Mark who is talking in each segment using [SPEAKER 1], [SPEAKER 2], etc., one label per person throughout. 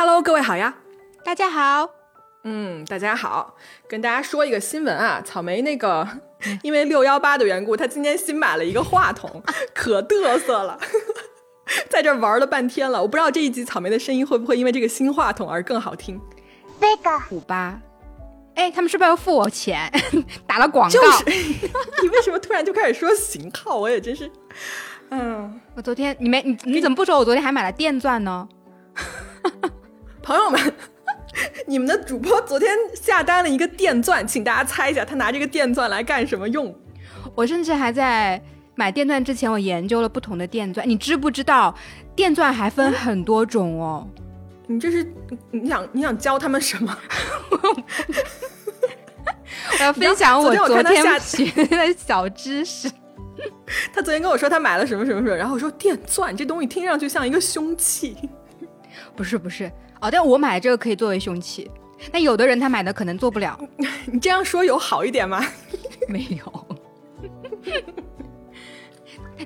[SPEAKER 1] Hello，各位好呀！
[SPEAKER 2] 大家好，
[SPEAKER 1] 嗯，大家好，跟大家说一个新闻啊，草莓那个 因为六幺八的缘故，他今天新买了一个话筒，可嘚瑟了，在这玩了半天了。我不知道这一集草莓的声音会不会因为这个新话筒而更好听。
[SPEAKER 2] 那个五八，哎，他们是不是要付我钱？打了广告？
[SPEAKER 1] 就是，你为什么突然就开始说型号？我也真是，嗯，
[SPEAKER 2] 我昨天你没你你怎么不说？我昨天还买了电钻呢。
[SPEAKER 1] 朋友们，你们的主播昨天下单了一个电钻，请大家猜一下他拿这个电钻来干什么用？
[SPEAKER 2] 我甚至还在买电钻之前，我研究了不同的电钻。你知不知道电钻还分很多种哦？
[SPEAKER 1] 你这是你想你想教他们什么？
[SPEAKER 2] 我要分享我昨天学的小知识。
[SPEAKER 1] 他昨天跟我说他买了什么什么什么，然后我说电钻这东西听上去像一个凶器。
[SPEAKER 2] 不是不是哦，但我买这个可以作为凶器。那有的人他买的可能做不了。
[SPEAKER 1] 你这样说有好一点吗？
[SPEAKER 2] 没有。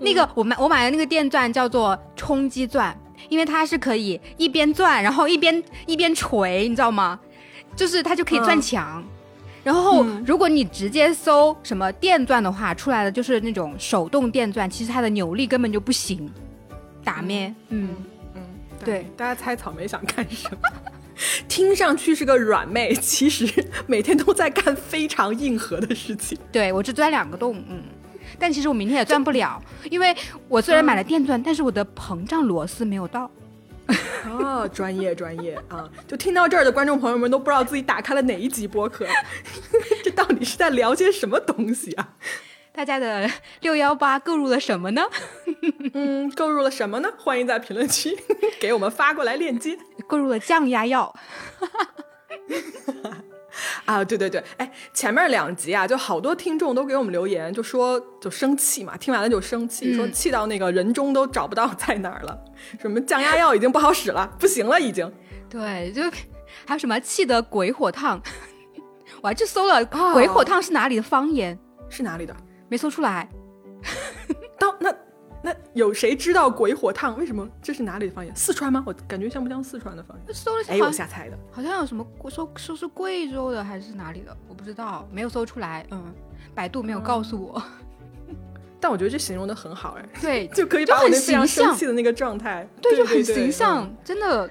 [SPEAKER 2] 那个我买我买的那个电钻叫做冲击钻，因为它是可以一边钻，然后一边一边锤，你知道吗？就是它就可以钻墙。然后如果你直接搜什么电钻的话，出来的就是那种手动电钻，其实它的扭力根本就不行。打咩？嗯。对，
[SPEAKER 1] 大家猜草莓想干什么？听上去是个软妹，其实 每天都在干非常硬核的事情。
[SPEAKER 2] 对我只钻两个洞，嗯，但其实我明天也钻不了，因为我虽然买了电钻，但是我的膨胀螺丝没有到。
[SPEAKER 1] 哦，专业专业啊！就听到这儿的观众朋友们都不知道自己打开了哪一集播客，这到底是在聊些什么东西啊？
[SPEAKER 2] 大家的 六幺八购入了什么呢？
[SPEAKER 1] 嗯，购入了什么呢？欢迎在评论区 给我们发过来链接。
[SPEAKER 2] 购入了降压药。
[SPEAKER 1] 啊，对对对，哎，前面两集啊，就好多听众都给我们留言，就说就生气嘛，听完了就生气，说气到那个人中都找不到在哪儿了，什么降压药已经不好使了，不行了已经。
[SPEAKER 2] 对，就还有什么气得鬼火烫，我还去搜了鬼火烫是哪里的方言，
[SPEAKER 1] 是哪里的？
[SPEAKER 2] 没搜出来，
[SPEAKER 1] 到那那有谁知道鬼火烫为什么？这是哪里的方言？四川吗？我感觉像不像四川的方言？
[SPEAKER 2] 搜了
[SPEAKER 1] 哎，我瞎猜的，
[SPEAKER 2] 好像有什么说说是贵州的还是哪里的？我不知道，没有搜出来。嗯，百度没有告诉我。
[SPEAKER 1] 但我觉得这形容的很好，哎，
[SPEAKER 2] 对，
[SPEAKER 1] 就可以把我那非常生气的那个状态，
[SPEAKER 2] 对，就很形象，真的，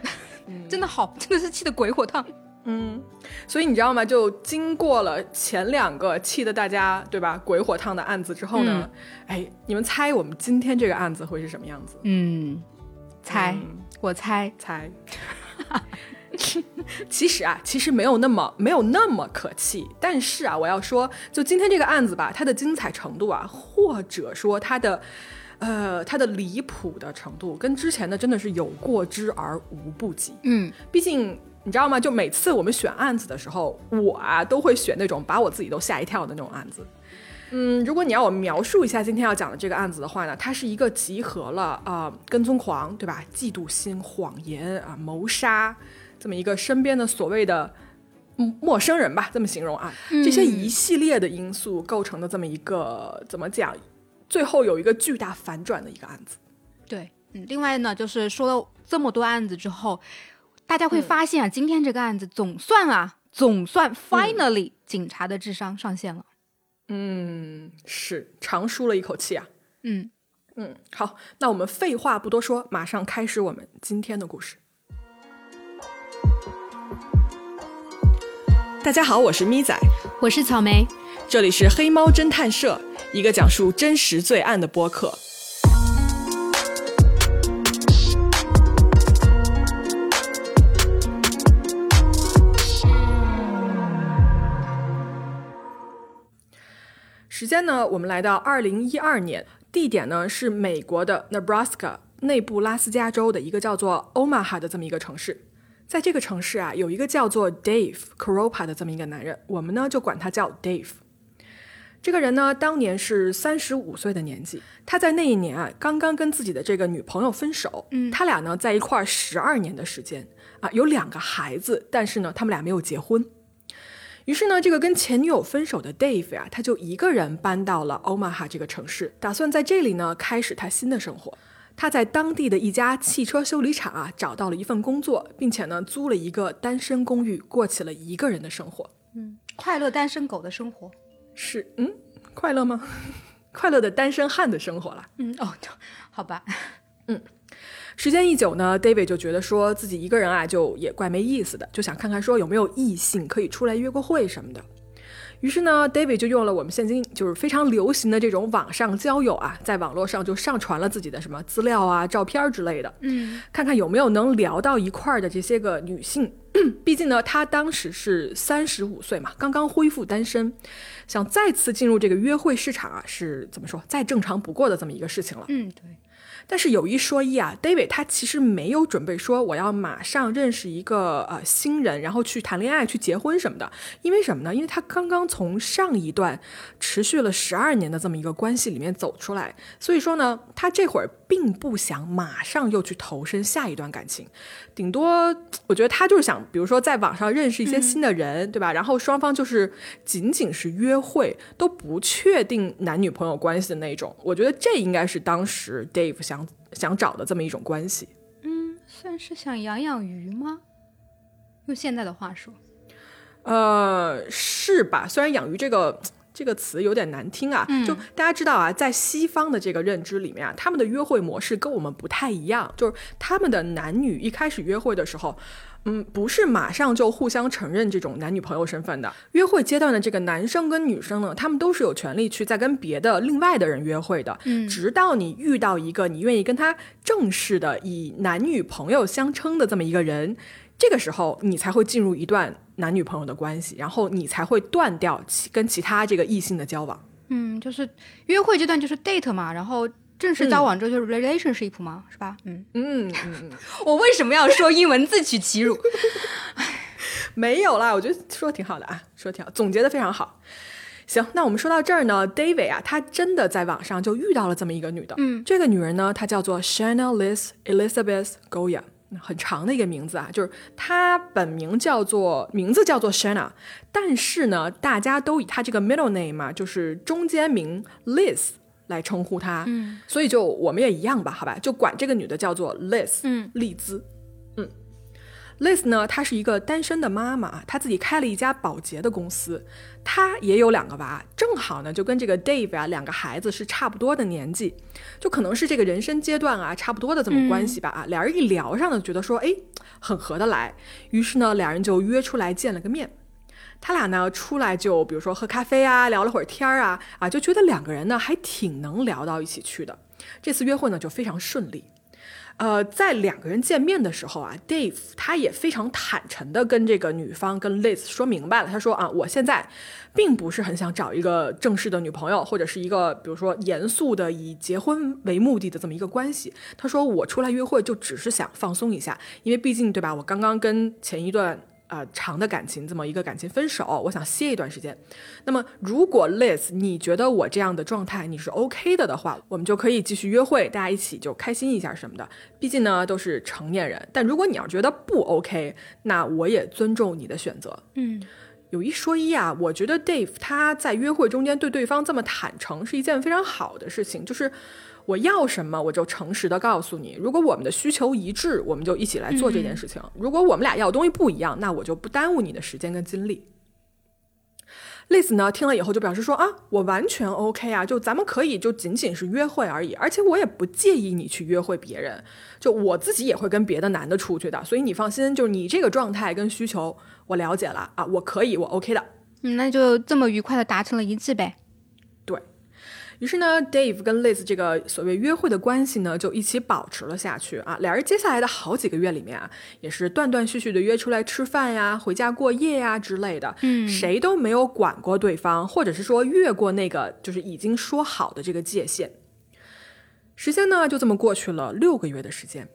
[SPEAKER 2] 真的好，真的是气得鬼火烫。
[SPEAKER 1] 嗯，所以你知道吗？就经过了前两个气得大家对吧鬼火烫的案子之后呢，哎，你们猜我们今天这个案子会是什么样子？
[SPEAKER 2] 嗯，猜，我猜
[SPEAKER 1] 猜。其实啊，其实没有那么没有那么可气，但是啊，我要说，就今天这个案子吧，它的精彩程度啊，或者说它的呃它的离谱的程度，跟之前的真的是有过之而无不及。
[SPEAKER 2] 嗯，
[SPEAKER 1] 毕竟。你知道吗？就每次我们选案子的时候，我啊都会选那种把我自己都吓一跳的那种案子。嗯，如果你要我描述一下今天要讲的这个案子的话呢，它是一个集合了啊跟踪狂，对吧？嫉妒心、谎言啊、谋杀，这么一个身边的所谓的陌生人吧，这么形容啊，这些一系列的因素构成的这么一个怎么讲？最后有一个巨大反转的一个案子。
[SPEAKER 2] 对，嗯，另外呢，就是说了这么多案子之后。大家会发现啊，今天这个案子总算啊，总算 finally 警察的智商上线了。
[SPEAKER 1] 嗯，是长舒了一口气啊。
[SPEAKER 2] 嗯
[SPEAKER 1] 嗯，好，那我们废话不多说，马上开始我们今天的故事。大家好，我是咪仔，
[SPEAKER 2] 我是草莓，
[SPEAKER 1] 这里是黑猫侦探社，一个讲述真实罪案的播客。时间呢？我们来到二零一二年，地点呢是美国的 Nebraska 内布拉斯加州的一个叫做 Omaha 的这么一个城市。在这个城市啊，有一个叫做 Dave Koropa 的这么一个男人，我们呢就管他叫 Dave。这个人呢，当年是三十五岁的年纪，他在那一年啊，刚刚跟自己的这个女朋友分手。
[SPEAKER 2] 嗯，
[SPEAKER 1] 他俩呢在一块儿十二年的时间啊，有两个孩子，但是呢，他们俩没有结婚。于是呢，这个跟前女友分手的 Dave 呀，他就一个人搬到了 Omaha 这个城市，打算在这里呢开始他新的生活。他在当地的一家汽车修理厂啊找到了一份工作，并且呢租了一个单身公寓，过起了一个人的生活。
[SPEAKER 2] 嗯，快乐单身狗的生活
[SPEAKER 1] 是嗯，快乐吗？快乐的单身汉的生活了。
[SPEAKER 2] 嗯哦，好吧。
[SPEAKER 1] 嗯，时间一久呢，David 就觉得说自己一个人啊就也怪没意思的，就想看看说有没有异性可以出来约个会什么的。于是呢，David 就用了我们现今就是非常流行的这种网上交友啊，在网络上就上传了自己的什么资料啊、照片之类的，
[SPEAKER 2] 嗯，
[SPEAKER 1] 看看有没有能聊到一块儿的这些个女性。毕竟呢，他当时是三十五岁嘛，刚刚恢复单身，想再次进入这个约会市场啊，是怎么说再正常不过的这么一个事情了。
[SPEAKER 2] 嗯，对。
[SPEAKER 1] 但是有一说一啊，David 他其实没有准备说我要马上认识一个呃新人，然后去谈恋爱、去结婚什么的。因为什么呢？因为他刚刚从上一段持续了十二年的这么一个关系里面走出来，所以说呢，他这会儿并不想马上又去投身下一段感情。顶多 我觉得他就是想，比如说在网上认识一些新的人，对吧？然后双方就是仅仅是约会，都不确定男女朋友关系的那种。我觉得这应该是当时 Dave 想。想想找的这么一种关系，
[SPEAKER 2] 嗯，算是想养养鱼吗？用现在的话说，
[SPEAKER 1] 呃，是吧？虽然“养鱼”这个这个词有点难听啊，就大家知道啊，在西方的这个认知里面啊，他们的约会模式跟我们不太一样，就是他们的男女一开始约会的时候。嗯，不是马上就互相承认这种男女朋友身份的。约会阶段的这个男生跟女生呢，他们都是有权利去再跟别的另外的人约会的。
[SPEAKER 2] 嗯，
[SPEAKER 1] 直到你遇到一个你愿意跟他正式的以男女朋友相称的这么一个人，这个时候你才会进入一段男女朋友的关系，然后你才会断掉其跟其他这个异性的交往。
[SPEAKER 2] 嗯，就是约会阶段就是 date 嘛，然后。正式交往之后就是 relationship 吗？是吧？
[SPEAKER 1] 嗯嗯嗯，
[SPEAKER 2] 我为什么要说英文自取其辱？
[SPEAKER 1] 没有啦，我觉得说的挺好的啊，说的挺好，总结的非常好。行，那我们说到这儿呢，David 啊，他真的在网上就遇到了这么一个女的。
[SPEAKER 2] 嗯，
[SPEAKER 1] 这个女人呢，她叫做 Shanna Liz Elizabeth Goya，很长的一个名字啊，就是她本名叫做名字叫做 Shanna，但是呢，大家都以她这个 middle name 嘛，就是中间名 Liz。来称呼她，
[SPEAKER 2] 嗯，
[SPEAKER 1] 所以就我们也一样吧，好吧，就管这个女的叫做 Liz，
[SPEAKER 2] 嗯，
[SPEAKER 1] 丽兹，嗯，Liz 呢，她是一个单身的妈妈，她自己开了一家保洁的公司，她也有两个娃，正好呢就跟这个 Dave 啊两个孩子是差不多的年纪，就可能是这个人生阶段啊差不多的这么关系吧啊，俩人一聊上呢，觉得说哎很合得来，于是呢俩人就约出来见了个面。他俩呢出来就比如说喝咖啡啊，聊了会儿天儿啊，啊就觉得两个人呢还挺能聊到一起去的。这次约会呢就非常顺利。呃，在两个人见面的时候啊，Dave 他也非常坦诚的跟这个女方跟 Liz 说明白了，他说啊，我现在并不是很想找一个正式的女朋友，或者是一个比如说严肃的以结婚为目的的这么一个关系。他说我出来约会就只是想放松一下，因为毕竟对吧，我刚刚跟前一段。啊，长的感情这么一个感情分手，我想歇一段时间。那么，如果 Liz 你觉得我这样的状态你是 OK 的的话，我们就可以继续约会，大家一起就开心一下什么的。毕竟呢都是成年人。但如果你要觉得不 OK，那我也尊重你的选择。
[SPEAKER 2] 嗯，
[SPEAKER 1] 有一说一啊，我觉得 Dave 他在约会中间对对方这么坦诚是一件非常好的事情，就是。我要什么，我就诚实的告诉你。如果我们的需求一致，我们就一起来做这件事情。如果我们俩要的东西不一样，那我就不耽误你的时间跟精力。Liz 呢，听了以后就表示说啊，我完全 OK 啊，就咱们可以就仅仅是约会而已，而且我也不介意你去约会别人，就我自己也会跟别的男的出去的，所以你放心，就是你这个状态跟需求我了解了啊，我可以，我 OK 的。
[SPEAKER 2] 嗯，那就这么愉快的达成了一致呗。
[SPEAKER 1] 于是呢，Dave 跟 Liz 这个所谓约会的关系呢，就一起保持了下去啊。俩人接下来的好几个月里面啊，也是断断续续的约出来吃饭呀、回家过夜呀之类的。
[SPEAKER 2] 嗯，
[SPEAKER 1] 谁都没有管过对方，或者是说越过那个就是已经说好的这个界限。时间呢，就这么过去了六个月的时间。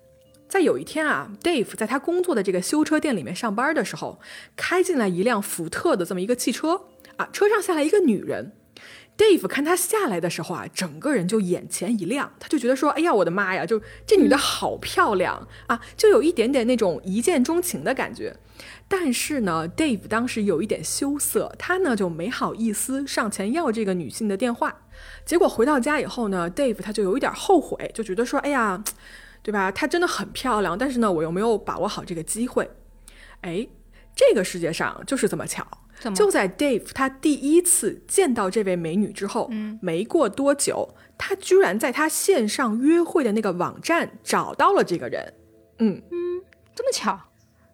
[SPEAKER 1] 在有一天啊，Dave 在他工作的这个修车店里面上班的时候，开进来一辆福特的这么一个汽车啊，车上下来一个女人。Dave 看她下来的时候啊，整个人就眼前一亮，他就觉得说：“哎呀，我的妈呀，就这女的好漂亮啊！”就有一点点那种一见钟情的感觉。但是呢，Dave 当时有一点羞涩，他呢就没好意思上前要这个女性的电话。结果回到家以后呢，Dave 他就有一点后悔，就觉得说：“哎呀，对吧？她真的很漂亮，但是呢，我又没有把握好这个机会。”哎，这个世界上就是这么巧。就在 Dave 他第一次见到这位美女之后，嗯，没过多久，他居然在他线上约会的那个网站找到了这个人。
[SPEAKER 2] 嗯嗯，这么巧？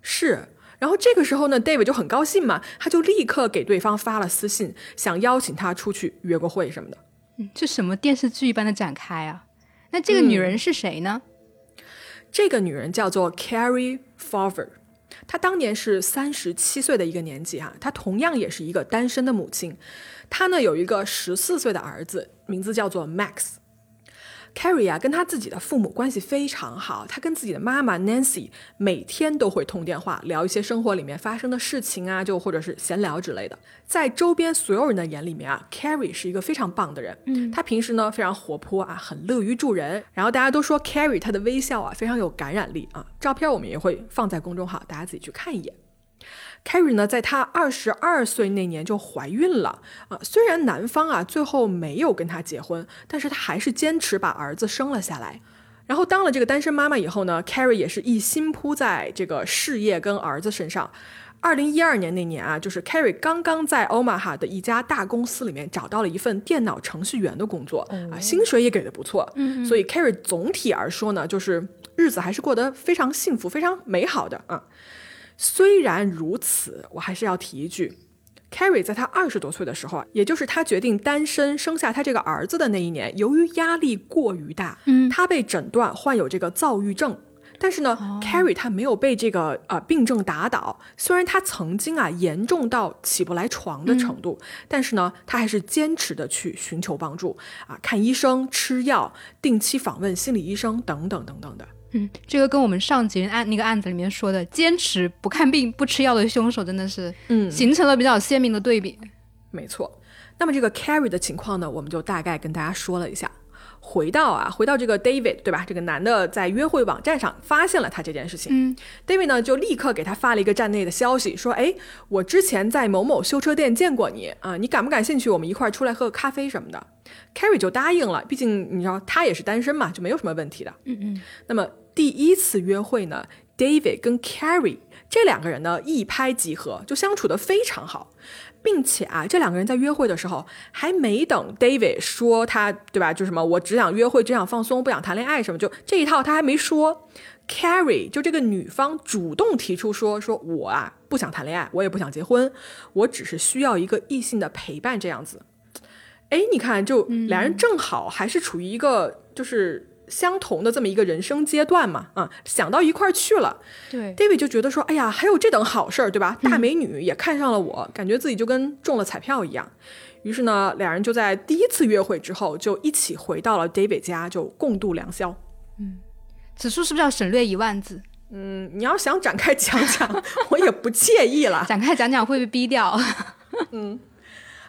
[SPEAKER 1] 是。然后这个时候呢，Dave 就很高兴嘛，他就立刻给对方发了私信，想邀请他出去约个会什么的。
[SPEAKER 2] 嗯，这什么电视剧一般的展开啊？那这个女人是谁呢？
[SPEAKER 1] 这个女人叫做 Carrie Farver。她当年是三十七岁的一个年纪哈，她同样也是一个单身的母亲。她呢有一个十四岁的儿子，名字叫做 Max。Carrie 啊，跟他自己的父母关系非常好。他跟自己的妈妈 Nancy 每天都会通电话，聊一些生活里面发生的事情啊，就或者是闲聊之类的。在周边所有人的眼里面啊，Carrie 是一个非常棒的人。嗯，他平时呢非常活泼啊，很乐于助人。然后大家都说 Carrie 她的微笑啊非常有感染力啊。照片我们也会放在公众号，大家自己去看一眼。Carrie 呢，在她二十二岁那年就怀孕了啊。虽然男方啊最后没有跟她结婚，但是她还是坚持把儿子生了下来。然后当了这个单身妈妈以后呢，Carrie 也是一心扑在这个事业跟儿子身上。二零一二年那年啊，就是 Carrie 刚刚在 Omaha 的一家大公司里面找到了一份电脑程序员的工作啊，薪水也给的不错。嗯，所以 Carrie 总体而说呢，就是日子还是过得非常幸福、非常美好的啊。虽然如此，我还是要提一句，Carrie 在她二十多岁的时候啊，也就是她决定单身生下她这个儿子的那一年，由于压力过于大，嗯，她被诊断患有这个躁郁症。但是呢，Carrie 她没有被这个呃病症打倒，虽然她曾经啊严重到起不来床的程度，但是呢，她还是坚持的去寻求帮助啊，看医生、吃药、定期访问心理医生等等等等的。
[SPEAKER 2] 嗯，这个跟我们上集案那个案子里面说的坚持不看病不吃药的凶手真的是，嗯，形成了比较鲜明的对比。
[SPEAKER 1] 没错，那么这个 Carrie 的情况呢，我们就大概跟大家说了一下。回到啊，回到这个 David 对吧？这个男的在约会网站上发现了他这件事情，嗯，David 呢就立刻给他发了一个站内的消息，说，哎，我之前在某某修车店见过你啊，你感不感兴趣？我们一块儿出来喝个咖啡什么的。Carrie 就答应了，毕竟你知道他也是单身嘛，就没有什么问题的。嗯嗯，那么。第一次约会呢，David 跟 Carrie 这两个人呢一拍即合，就相处的非常好，并且啊，这两个人在约会的时候还没等 David 说他对吧，就什么我只想约会，只想放松，不想谈恋爱什么，就这一套他还没说，Carrie 就这个女方主动提出说说我啊不想谈恋爱，我也不想结婚，我只是需要一个异性的陪伴这样子。哎，你看，就俩人正好还是处于一个就是。相同的这么一个人生阶段嘛，啊，想到一块儿去了。
[SPEAKER 2] 对
[SPEAKER 1] ，David 就觉得说，哎呀，还有这等好事儿，对吧？大美女也看上了我，感觉自己就跟中了彩票一样。于是呢，俩人就在第一次约会之后，就一起回到了 David 家，就共度良宵。
[SPEAKER 2] 嗯，此处是不是要省略一万字？
[SPEAKER 1] 嗯，你要想展开讲讲，我也不介意了。
[SPEAKER 2] 展开讲讲会被逼掉。
[SPEAKER 1] 嗯。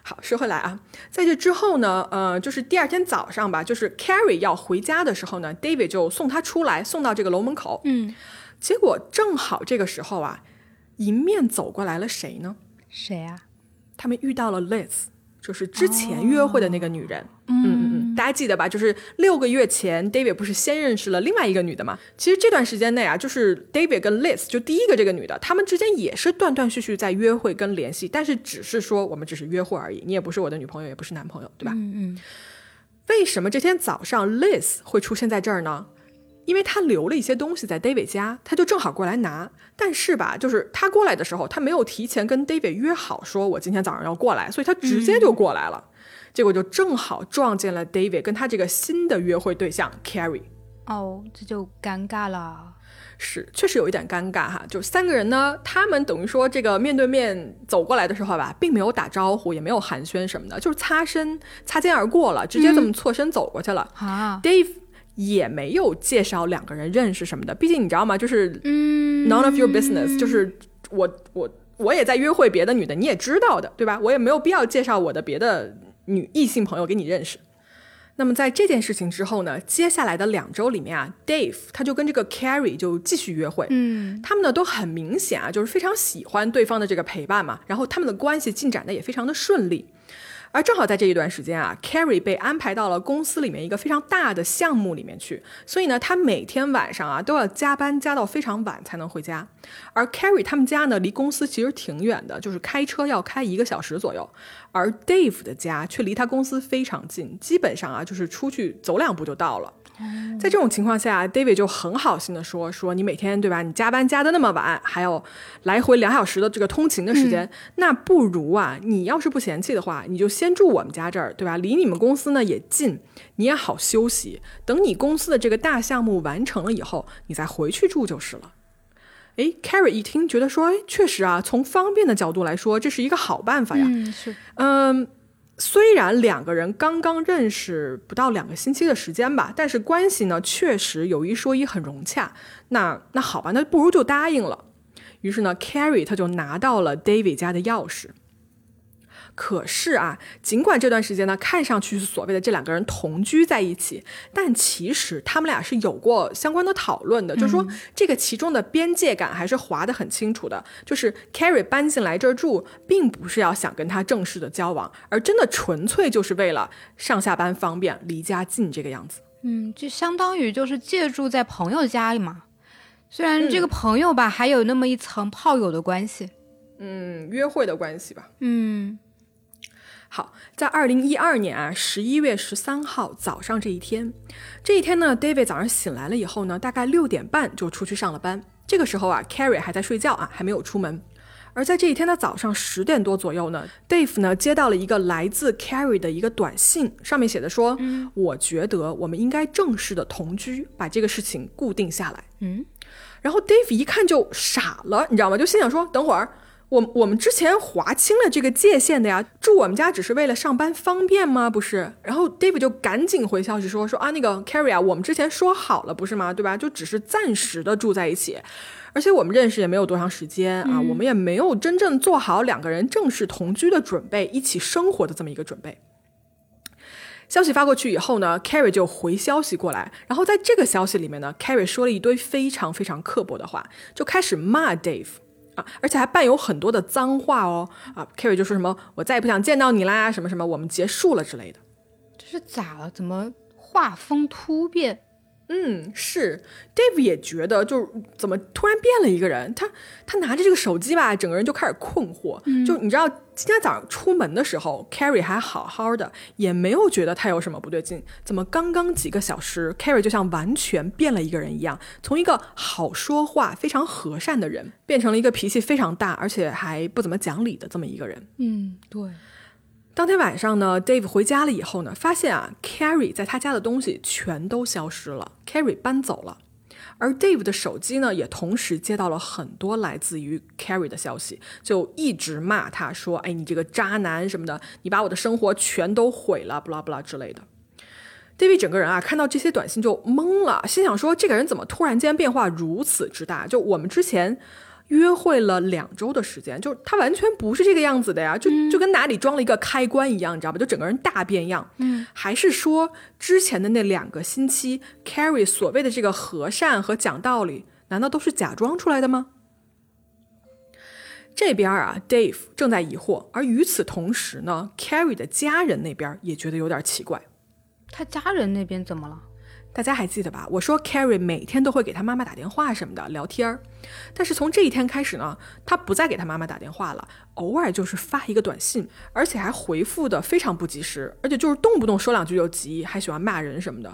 [SPEAKER 1] 好，说回来啊，在这之后呢，呃，就是第二天早上吧，就是 Carrie 要回家的时候呢，David 就送他出来，送到这个楼门口。嗯，结果正好这个时候啊，迎面走过来了谁呢？
[SPEAKER 2] 谁啊？
[SPEAKER 1] 他们遇到了 Liz。就是之前约会的那个女人，嗯嗯嗯，大家记得吧？就是六个月前，David 不是先认识了另外一个女的吗？其实这段时间内啊，就是 David 跟 Liz 就第一个这个女的，他们之间也是断断续续在约会跟联系，但是只是说我们只是约会而已，你也不是我的女朋友，也不是男朋友，对吧？嗯嗯。为什么这天早上 Liz 会出现在这儿呢？因为他留了一些东西在 David 家，他就正好过来拿。但是吧，就是他过来的时候，他没有提前跟 David 约好，说我今天早上要过来，所以他直接就过来了。结果就正好撞见了 David 跟他这个新的约会对象 Carrie。
[SPEAKER 2] 哦，这就尴尬了。
[SPEAKER 1] 是，确实有一点尴尬哈。就三个人呢，他们等于说这个面对面走过来的时候吧，并没有打招呼，也没有寒暄什么的，就是擦身、擦肩而过了，直接这么错身走过去了。啊，Dave。也没有介绍两个人认识什么的，毕竟你知道吗？就是，嗯，none of your business，就是我我我也在约会别的女的，你也知道的，对吧？我也没有必要介绍我的别的女异性朋友给你认识。那么在这件事情之后呢，接下来的两周里面啊，Dave 他就跟这个 Carrie 就继续约会，
[SPEAKER 2] 嗯，
[SPEAKER 1] 他们呢都很明显啊，就是非常喜欢对方的这个陪伴嘛，然后他们的关系进展的也非常的顺利。而正好在这一段时间啊，Carrie 被安排到了公司里面一个非常大的项目里面去，所以呢，他每天晚上啊都要加班加到非常晚才能回家。而 Carrie 他们家呢离公司其实挺远的，就是开车要开一个小时左右。而 Dave 的家却离他公司非常近，基本上啊就是出去走两步就到了。在这种情况下，David 就很好心的说：“说你每天对吧？你加班加的那么晚，还有来回两小时的这个通勤的时间，那不如啊，你要是不嫌弃的话，你就先住我们家这儿，对吧？离你们公司呢也近，你也好休息。等你公司的这个大项目完成了以后，你再回去住就是了。”哎，Carrie 一听觉得说：“哎，确实啊，从方便的角度来说，这是一个好办法呀。”
[SPEAKER 2] 嗯，是，
[SPEAKER 1] 嗯。虽然两个人刚刚认识不到两个星期的时间吧，但是关系呢确实有一说一很融洽。那那好吧，那不如就答应了。于是呢，Carrie 他就拿到了 David 家的钥匙。可是啊，尽管这段时间呢，看上去是所谓的这两个人同居在一起，但其实他们俩是有过相关的讨论的，就是说这个其中的边界感还是划得很清楚的。就是 Carrie 搬进来这儿住，并不是要想跟他正式的交往，而真的纯粹就是为了上下班方便、离家近这个样子。
[SPEAKER 2] 嗯，就相当于就是借住在朋友家里嘛。虽然这个朋友吧，还有那么一层炮友的关系，
[SPEAKER 1] 嗯，约会的关系吧。
[SPEAKER 2] 嗯。
[SPEAKER 1] 好，在二零一二年啊十一月十三号早上这一天，这一天呢，David 早上醒来了以后呢，大概六点半就出去上了班。这个时候啊，Carrie 还在睡觉啊，还没有出门。而在这一天的早上十点多左右呢，Dave 呢接到了一个来自 Carrie 的一个短信，上面写的说：“我觉得我们应该正式的同居，把这个事情固定下来。”
[SPEAKER 2] 嗯，
[SPEAKER 1] 然后 Dave 一看就傻了，你知道吗？就心想说：“等会儿。”我我们之前划清了这个界限的呀，住我们家只是为了上班方便吗？不是。然后 David 就赶紧回消息说说啊，那个 Carrie 啊，我们之前说好了不是吗？对吧？就只是暂时的住在一起，而且我们认识也没有多长时间啊，我们也没有真正做好两个人正式同居的准备，一起生活的这么一个准备。消息发过去以后呢，Carrie 就回消息过来，然后在这个消息里面呢，Carrie 说了一堆非常非常刻薄的话，就开始骂 Dave。啊，而且还伴有很多的脏话哦！啊，Kerry 就说什么“我再也不想见到你啦”，什么什么“我们结束了”之类的。
[SPEAKER 2] 这是咋了？怎么画风突变？
[SPEAKER 1] 嗯，是，Dave 也觉得，就是怎么突然变了一个人。他他拿着这个手机吧，整个人就开始困惑。就你知道，今天早上出门的时候，Carrie 还好好的，也没有觉得他有什么不对劲。怎么刚刚几个小时，Carrie 就像完全变了一个人一样，从一个好说话、非常和善的人，变成了一个脾气非常大，而且还不怎么讲理的这么一个人。
[SPEAKER 2] 嗯，对。
[SPEAKER 1] 当天晚上呢，Dave 回家了以后呢，发现啊，Carrie 在他家的东西全都消失了，Carrie 搬走了，而 Dave 的手机呢，也同时接到了很多来自于 Carrie 的消息，就一直骂他说：“哎，你这个渣男什么的，你把我的生活全都毁了，不啦不啦之类的。”Dave 整个人啊，看到这些短信就懵了，心想说：“这个人怎么突然间变化如此之大？就我们之前。”约会了两周的时间，就是他完全不是这个样子的呀，就就跟哪里装了一个开关一样，你知道吧？就整个人大变样。
[SPEAKER 2] 嗯，
[SPEAKER 1] 还是说之前的那两个星期，Carrie 所谓的这个和善和讲道理，难道都是假装出来的吗？这边啊，Dave 正在疑惑，而与此同时呢，Carrie 的家人那边也觉得有点奇怪。
[SPEAKER 2] 他家人那边怎么了？
[SPEAKER 1] 大家还记得吧？我说 Carrie 每天都会给他妈妈打电话什么的聊天儿，但是从这一天开始呢，他不再给他妈妈打电话了，偶尔就是发一个短信，而且还回复的非常不及时，而且就是动不动说两句就急，还喜欢骂人什么的。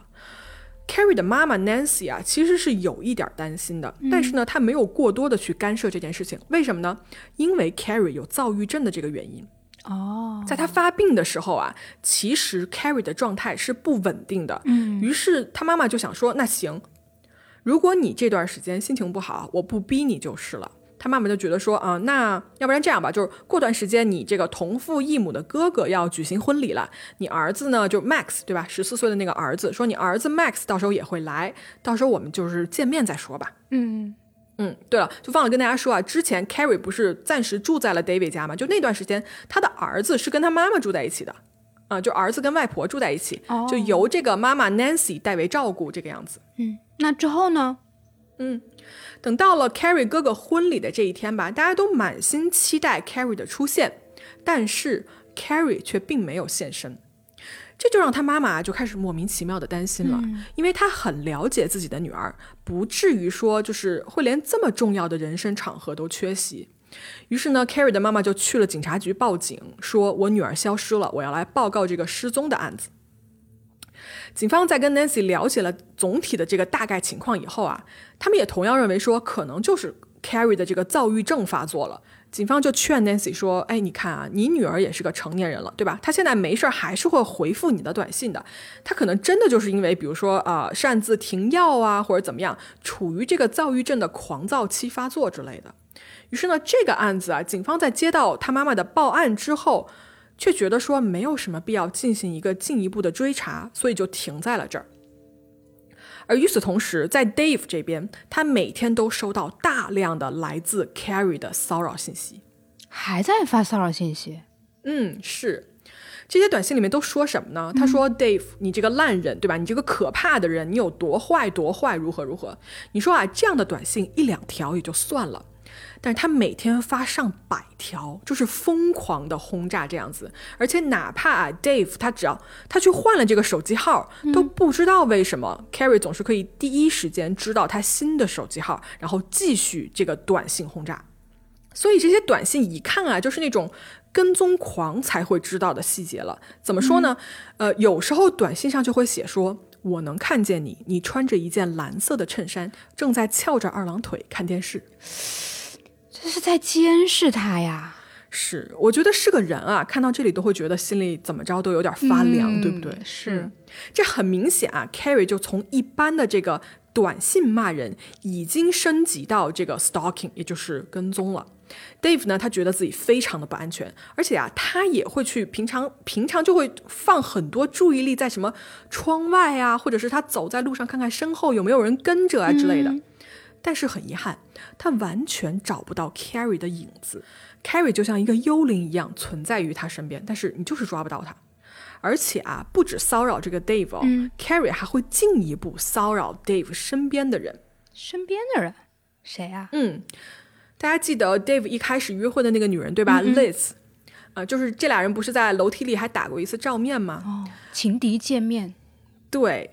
[SPEAKER 1] Carrie 的妈妈 Nancy 啊，其实是有一点担心的，但是呢，她没有过多的去干涉这件事情，为什么呢？因为 Carrie 有躁郁症的这个原因。
[SPEAKER 2] 哦，
[SPEAKER 1] 在他发病的时候啊，其实 Carrie 的状态是不稳定的。
[SPEAKER 2] 嗯，
[SPEAKER 1] 于是他妈妈就想说：“那行，如果你这段时间心情不好，我不逼你就是了。”他妈妈就觉得说：“啊，那要不然这样吧，就是过段时间你这个同父异母的哥哥要举行婚礼了，你儿子呢就 Max 对吧？十四岁的那个儿子，说你儿子 Max 到时候也会来，到时候我们就是见面再说吧。”
[SPEAKER 2] 嗯。
[SPEAKER 1] 嗯，对了，就忘了跟大家说啊，之前 Carrie 不是暂时住在了 David 家吗？就那段时间，他的儿子是跟他妈妈住在一起的。啊、就儿子跟外婆住在一起，
[SPEAKER 2] 哦
[SPEAKER 1] 就由这个妈妈 Nancy 代为照顾这个样子。
[SPEAKER 2] 嗯，那之后呢？
[SPEAKER 1] 嗯等到了 Carrie 哥哥婚礼的这一天吧，大家都满心期待 Carrie 的出现，但是 Carrie 却并没有现身。这就让他妈妈就开始莫名其妙的担心了，因为他很了解自己的女儿，不至于说就是会连这么重要的人生场合都缺席。于是呢，Carrie 的妈妈就去了警察局报警，说我女儿消失了，我要来报告这个失踪的案子。警方在跟 Nancy 了解了总体的这个大概情况以后啊，他们也同样认为说，可能就是 Carrie 的这个躁郁症发作了。警方就劝 Nancy 说：“哎，你看啊，你女儿也是个成年人了，对吧？她现在没事儿还是会回复你的短信的。她可能真的就是因为，比如说啊、擅自停药啊，或者怎么样，处于这个躁郁症的狂躁期发作之类的。于是呢，这个案子啊，警方在接到他妈妈的报案之后，却觉得说没有什么必要进行一个进一步的追查，所以就停在了这儿。而与此同时，在 Dave 这边，他每天都收到大量的来自 Carrie 的骚扰信息。
[SPEAKER 2] 还在发骚扰信息？
[SPEAKER 1] 嗯，是。这些短信里面都说什么呢？他说：“Dave，你这个烂人，对吧？你这个可怕的人，你有多坏多坏，如何如何？你说啊，这样的短信一两条也就算了，但是他每天发上百条，就是疯狂的轰炸这样子。而且哪怕啊，Dave 他只要他去换了这个手机号，都不知道为什么 Carrie 总是可以第一时间知道他新的手机号，然后继续这个短信轰炸。所以这些短信一看啊，就是那种跟踪狂才会知道的细节了。怎么说呢？呃，有时候短信上就会写说：“我能看见你，你穿着一件蓝色的衬衫，正在翘着二郎腿看电视。
[SPEAKER 2] 这是在监视他呀？”
[SPEAKER 1] 是，我觉得是个人啊，看到这里都会觉得心里怎么着都有点发凉，对不对？
[SPEAKER 2] 是
[SPEAKER 1] 嗯这很明显啊，Carrie 就从一般的这个短信骂人，已经升级到这个 stalking，也就是跟踪了。Dave 呢，他觉得自己非常的不安全，而且啊，他也会去平常平常就会放很多注意力在什么窗外啊，或者是他走在路上看看身后有没有人跟着啊之类的。但是很遗憾，他完全找不到 Carrie 的影子。Carrie 就像一个幽灵一样存在于他身边，但是你就是抓不到他。而且啊，不止骚扰这个 Dave 哦、c a r r i e 还会进一步骚扰 Dave 身边的人。
[SPEAKER 2] 身边的人，谁啊？
[SPEAKER 1] 嗯，大家记得 Dave 一开始约会的那个女人对吧、l i z 啊、就是这俩人不是在楼梯里还打过一次照面吗？
[SPEAKER 2] 哦，情敌见面。
[SPEAKER 1] 对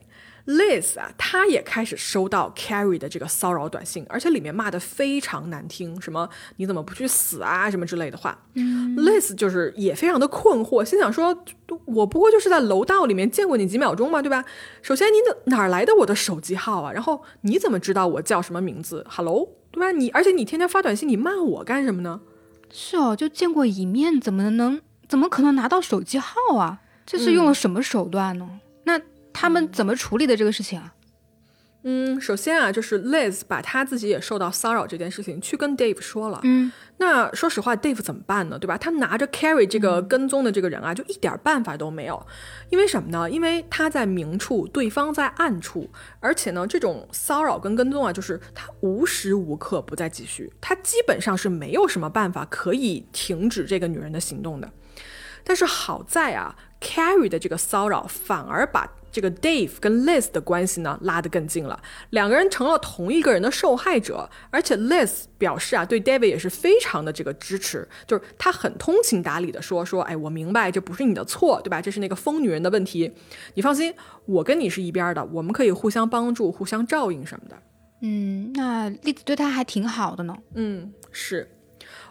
[SPEAKER 1] ，Liz 啊，她也开始收到 Carrie 的这个骚扰短信，而且里面骂的非常难听，什么你怎么不去死啊，什么之类的话。嗯，Liz 就是也非常的困惑，心想说，我不过就是在楼道里面见过你几秒钟嘛，对吧？首先你哪来的我的手机号啊？然后你怎么知道我叫什么名字？Hello，对吧？你而且你天天发短信，你骂我干什么呢？
[SPEAKER 2] 是哦，就见过一面，怎么能怎么可能拿到手机号啊？这是用了什么手段呢？那他们怎么处理的这个事情啊？
[SPEAKER 1] 嗯，首先啊，就是 Liz 把她自己也受到骚扰这件事情去跟 Dave 说了。
[SPEAKER 2] 嗯，
[SPEAKER 1] 那说实话，Dave 怎么办呢？对吧？他拿着 Carrie 这个跟踪的这个人啊，就一点办法都没有。因为什么呢？因为他在明处，对方在暗处，而且呢，这种骚扰跟跟踪啊，就是他无时无刻不在继续，他基本上是没有什么办法可以停止这个女人的行动的。但是好在啊，Carrie 的这个骚扰反而把这个 Dave 跟 Liz 的关系呢拉得更近了，两个人成了同一个人的受害者。而且 Liz 表示啊，对 David 也是非常的这个支持，就是他很通情达理的说说，哎，我明白这不是你的错，对吧？这是那个疯女人的问题，你放心，我跟你是一边的，我们可以互相帮助、互相照应什么的。
[SPEAKER 2] 嗯，那栗子对他还挺好的呢。
[SPEAKER 1] 嗯，是。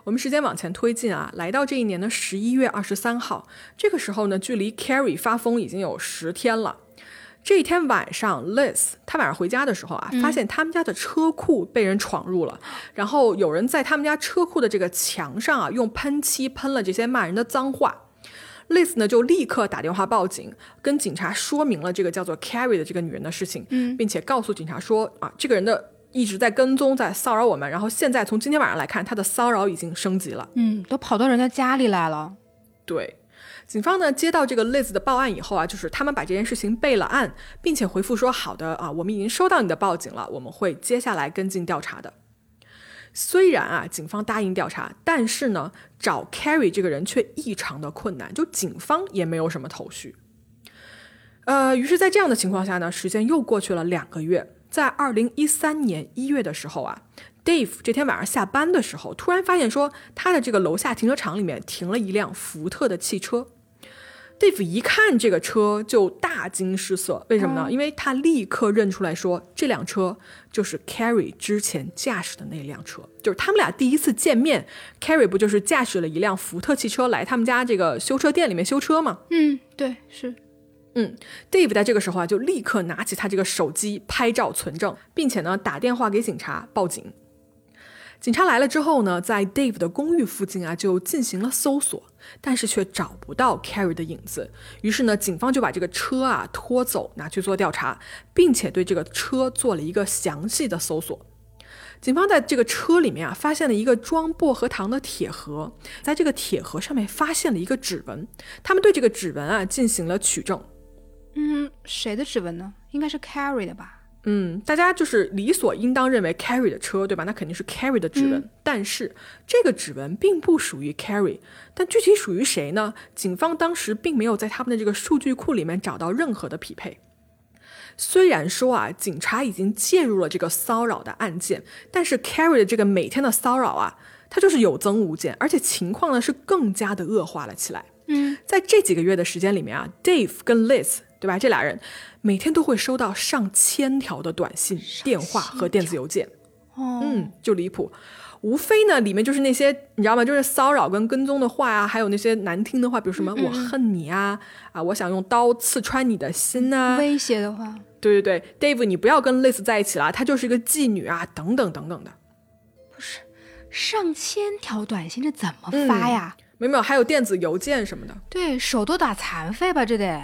[SPEAKER 1] 我们时间往前推进啊，来到这一年的十一月二十三号，这个时候呢，距离 Carrie 发疯已经有十天了。这一天晚上，Liz 她晚上回家的时候啊，发现他们家的车库被人闯入了，然后有人在他们家车库的这个墙上啊，用喷漆喷了这些骂人的脏话。Liz 呢就立刻打电话报警，跟警察说明了这个叫做 Carrie 的这个女人的事情，并且告诉警察说啊，这个人的一直在跟踪，在骚扰我们，然后现在从今天晚上来看，他的骚扰已经升级了。
[SPEAKER 2] 嗯，都跑到人家家里来了。
[SPEAKER 1] 对，警方呢接到这个 Liz 的报案以后啊，就是他们把这件事情备了案，并且回复说好的啊，我们已经收到你的报警了，我们会接下来跟进调查的。虽然啊，警方答应调查，但是呢，找 Carrie 这个人却异常的困难，就警方也没有什么头绪。呃，于是，在这样的情况下呢，时间又过去了两个月，在二零一三年一月的时候啊，Dave 这天晚上下班的时候，突然发现说，他的这个楼下停车场里面停了一辆福特的汽车。Dave 一看这个车就大惊失色，为什么呢？因为他立刻认出来说，这辆车就是 Carrie 之前驾驶的那辆车，就是他们俩第一次见面，Carrie 不就是驾驶了一辆福特汽车来他们家这个修车店里面修车吗？
[SPEAKER 2] 嗯，对，是。
[SPEAKER 1] 嗯，Dave 在这个时候啊，就立刻拿起他这个手机拍照存证，并且呢打电话给警察报警。警察来了之后呢，在 Dave 的公寓附近啊，就进行了搜索，但是却找不到 Carrie 的影子。于是呢，警方就把这个车啊拖走，拿去做调查，并且对这个车做了一个详细的搜索。警方在这个车里面啊，发现了一个装薄荷糖的铁盒，在这个铁盒上面发现了一个指纹。他们对这个指纹啊进行了取证。
[SPEAKER 2] 嗯，谁的指纹呢？应该是 Carrie 的吧。
[SPEAKER 1] 嗯，大家就是理所应当认为 Carrie 的车，对吧？那肯定是 Carrie 的指纹。但是这个指纹并不属于 Carrie，但具体属于谁呢？警方当时并没有在他们的这个数据库里面找到任何的匹配。虽然说啊，警察已经介入了这个骚扰的案件，但是 Carrie 的这个每天的骚扰啊，它就是有增无减，而且情况呢是更加的恶化了起来。
[SPEAKER 2] 嗯，
[SPEAKER 1] 在这几个月的时间里面啊，Dave 跟 Liz。对吧？这俩人每天都会收到上千条的短信、电话和电子邮件，嗯，就离谱。无非呢，里面就是那些你知道吗？就是骚扰跟跟踪的话啊，还有那些难听的话，比如什么“我恨你啊”啊，“我想用刀刺穿你的心”啊，
[SPEAKER 2] 威胁的话。
[SPEAKER 1] 对对对，Dave，你不要跟 Liz 在一起了，她就是一个妓女啊，等等等等的。
[SPEAKER 2] 不是上千条短信，这怎么发呀？
[SPEAKER 1] 没有没有，还有电子邮件什么的。
[SPEAKER 2] 对手都打残废吧，这得。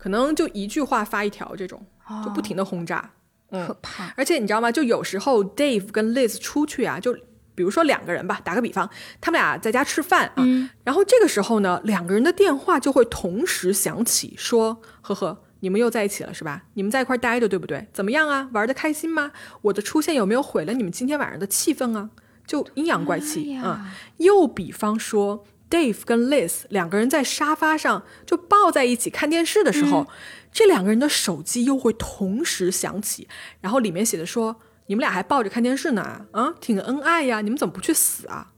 [SPEAKER 1] 可能就一句话发一条，这种就不停的轰炸，
[SPEAKER 2] 可怕。
[SPEAKER 1] 而且你知道吗？就有时候 Dave 跟 Liz 出去啊，就比如说两个人吧，打个比方，他们俩在家吃饭啊，然后这个时候呢，两个人的电话就会同时响起，说：“呵呵，你们又在一起了是吧？你们在一块待着对不对？怎么样啊？玩的开心吗？我的出现有没有毁了你们今天晚上的气氛啊？就阴阳怪气啊。又比方说。Dave 跟 Liz 两个人在沙发上就抱在一起看电视的时候，这两个人的手机又会同时响起，然后里面写的说：“你们俩还抱着看电视呢，啊，挺恩爱呀，你们怎么不去死啊？”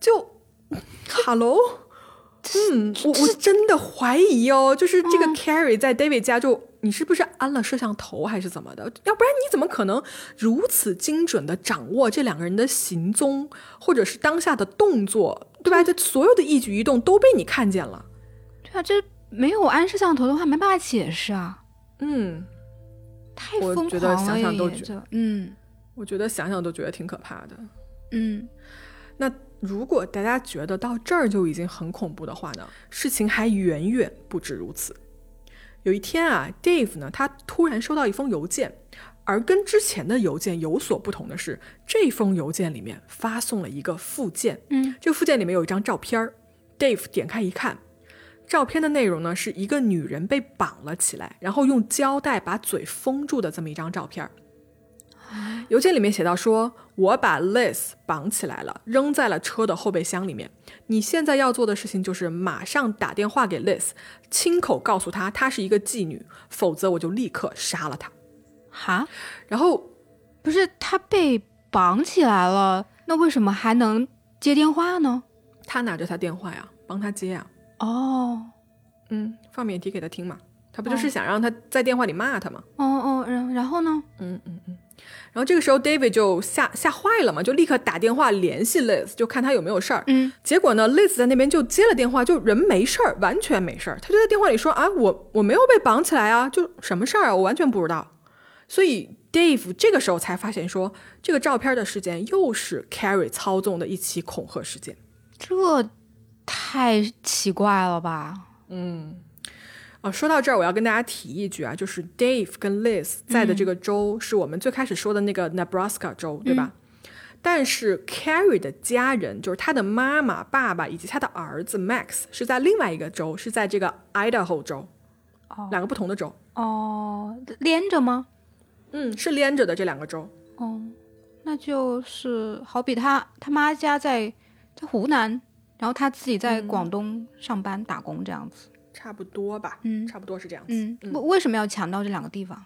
[SPEAKER 1] 就，Hello，嗯，我我真的怀疑哦，就是这个 Carrie 在 David 家就你是不是安了摄像头还是怎么的？要不然你怎么可能如此精准的掌握这两个人的行踪或者是当下的动作？对吧？这所有的一举一动都被你看见了。
[SPEAKER 2] 对啊，这没有安摄像头的话，没办法解释啊。
[SPEAKER 1] 嗯，
[SPEAKER 2] 太疯狂了。
[SPEAKER 1] 我觉得想想都觉得，
[SPEAKER 2] 嗯，
[SPEAKER 1] 我觉得想想都觉得挺可怕的。
[SPEAKER 2] 嗯，
[SPEAKER 1] 那如果大家觉得到这儿就已经很恐怖的话呢，事情还远远不止如此。有一天啊，Dave 呢，他突然收到一封邮件。而跟之前的邮件有所不同的是，这封邮件里面发送了一个附件。
[SPEAKER 2] 嗯，
[SPEAKER 1] 这个附件里面有一张照片儿。Dave 点开一看，照片的内容呢是一个女人被绑了起来，然后用胶带把嘴封住的这么一张照片儿。邮件里面写到说：“我把 Liz 绑起来了，扔在了车的后备箱里面。你现在要做的事情就是马上打电话给 Liz，亲口告诉她她是一个妓女，否则我就立刻杀了她。”
[SPEAKER 2] 哈，
[SPEAKER 1] 然后
[SPEAKER 2] 不是他被绑起来了，那为什么还能接电话呢？
[SPEAKER 1] 他拿着他电话呀，帮他接呀。
[SPEAKER 2] 哦，
[SPEAKER 1] 嗯，放免提给他听嘛，他不就是想让他在电话里骂他吗？
[SPEAKER 2] 哦哦，然然后呢？
[SPEAKER 1] 嗯嗯嗯，然后这个时候 David 就吓吓坏了嘛，就立刻打电话联系 Liz，就看他有没有事儿。
[SPEAKER 2] 嗯，
[SPEAKER 1] 结果呢，Liz 在那边就接了电话，就人没事儿，完全没事儿。他就在电话里说啊，我我没有被绑起来啊，就什么事儿啊，我完全不知道。所以 Dave 这个时候才发现，说这个照片的事件又是 Carrie 操纵的一起恐吓事件，
[SPEAKER 2] 这太奇怪了吧？
[SPEAKER 1] 嗯，啊，说到这儿，我要跟大家提一句啊，就是 Dave 跟 Liz 在的这个州是我们最开始说的那个 Nebraska 州，对吧？但是 Carrie 的家人，就是他的妈妈、爸爸以及他的儿子 Max 是在另外一个州，是在这个 Idaho 州，
[SPEAKER 2] 哦，
[SPEAKER 1] 两个不同的州。
[SPEAKER 2] 哦，连着吗？
[SPEAKER 1] 嗯，是连着的这两个州。
[SPEAKER 2] 哦，那就是好比他他妈家在在湖南，然后他自己在广东上班打工这样子。
[SPEAKER 1] 差不多吧，
[SPEAKER 2] 嗯
[SPEAKER 1] 差不多是这样子。
[SPEAKER 2] 嗯，为为什么要强调这两个地方？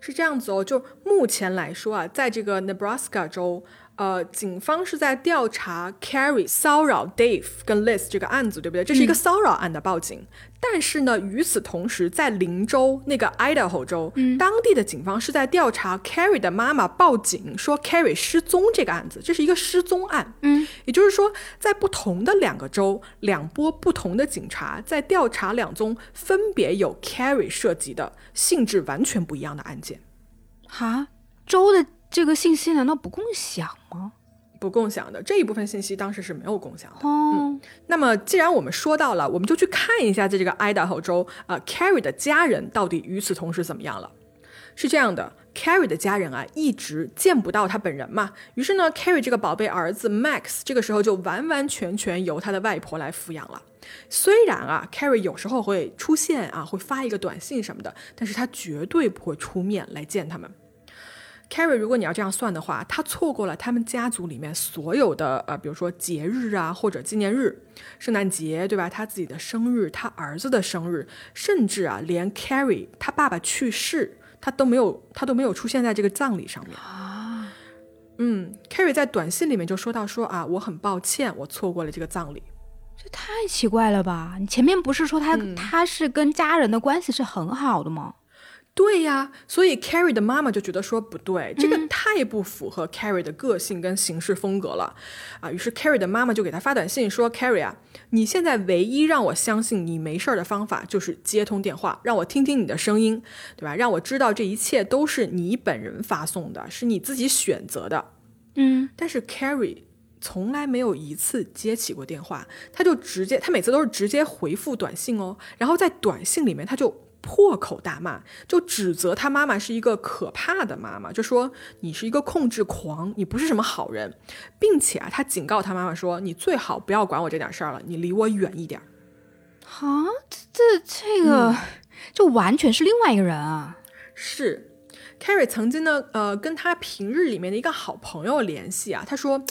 [SPEAKER 1] 是这样子哦，就目前来说啊，在这个 Nebraska 州，呃，警方是在调查 Carrie 骚扰 Dave 跟 Liz 这个案子，对不对？这是一个骚扰案的报警。但是呢，与此同时，在林州那个 Idaho 州，当地的警方是在调查 Carrie 的妈妈报警说 Carrie 失踪这个案子，这是一个失踪案。
[SPEAKER 2] 嗯，
[SPEAKER 1] 也就是说，在不同的两个州，两波不同的警察在调查两宗分别有 Carrie 涉及的性质完全不一样的案件。
[SPEAKER 2] 哈，州的这个信息难道不共享吗？
[SPEAKER 1] 不共享的这一部分信息当时是没有共享的。
[SPEAKER 2] 哦，
[SPEAKER 1] 那么，既然我们说到了，我们就去看一下在这个 Idaho 州，呃，Carrie 的家人到底与此同时怎么样了。是这样的，Carrie 的家人啊，一直见不到他本人嘛，于是呢，Carrie 这个宝贝儿子 Max 这个时候就完完全全由他的外婆来抚养了。虽然啊，Carrie 有时候会出现啊，会发一个短信什么的，但是他绝对不会出面来见他们。Carrie，如果你要这样算的话，他错过了他们家族里面所有的呃，比如说节日啊，或者纪念日，圣诞节对吧？他自己的生日，他儿子的生日，甚至啊，连 Carrie 他爸爸去世，他都没有，他都没有出现在这个葬礼上面
[SPEAKER 2] 啊。
[SPEAKER 1] 嗯，Carrie 在短信里面就说到说啊，我很抱歉，我错过了这个葬礼。
[SPEAKER 2] 这太奇怪了吧？你前面不是说他、
[SPEAKER 1] 嗯
[SPEAKER 2] 他是跟家人的关系是很好的吗？
[SPEAKER 1] 对呀，所以 Carrie 的妈妈就觉得说不对，这个太不符合 Carrie 的个性跟行事风格了，啊，于是 Carrie 的妈妈就给他发短信说：“Carrie 啊，你现在唯一让我相信你没事儿的方法就是接通电话，让我听听你的声音，对吧？让我知道这一切都是你本人发送的，是你自己选择的。”
[SPEAKER 2] 嗯，
[SPEAKER 1] 但是 Carrie 从来没有一次接起过电话，他就直接，他每次都是直接回复短信哦，然后在短信里面他就破口大骂，就指责他妈妈是一个可怕的妈妈，就说你是一个控制狂，你不是什么好人，并且啊，他警告他妈妈说，你最好不要管我这点事儿了，你离我远一点儿。
[SPEAKER 2] 啊，这这个、就完全是另外一个人啊。
[SPEAKER 1] 是，Carrie 曾经呢，呃，跟他平日里面的一个好朋友联系啊，他说，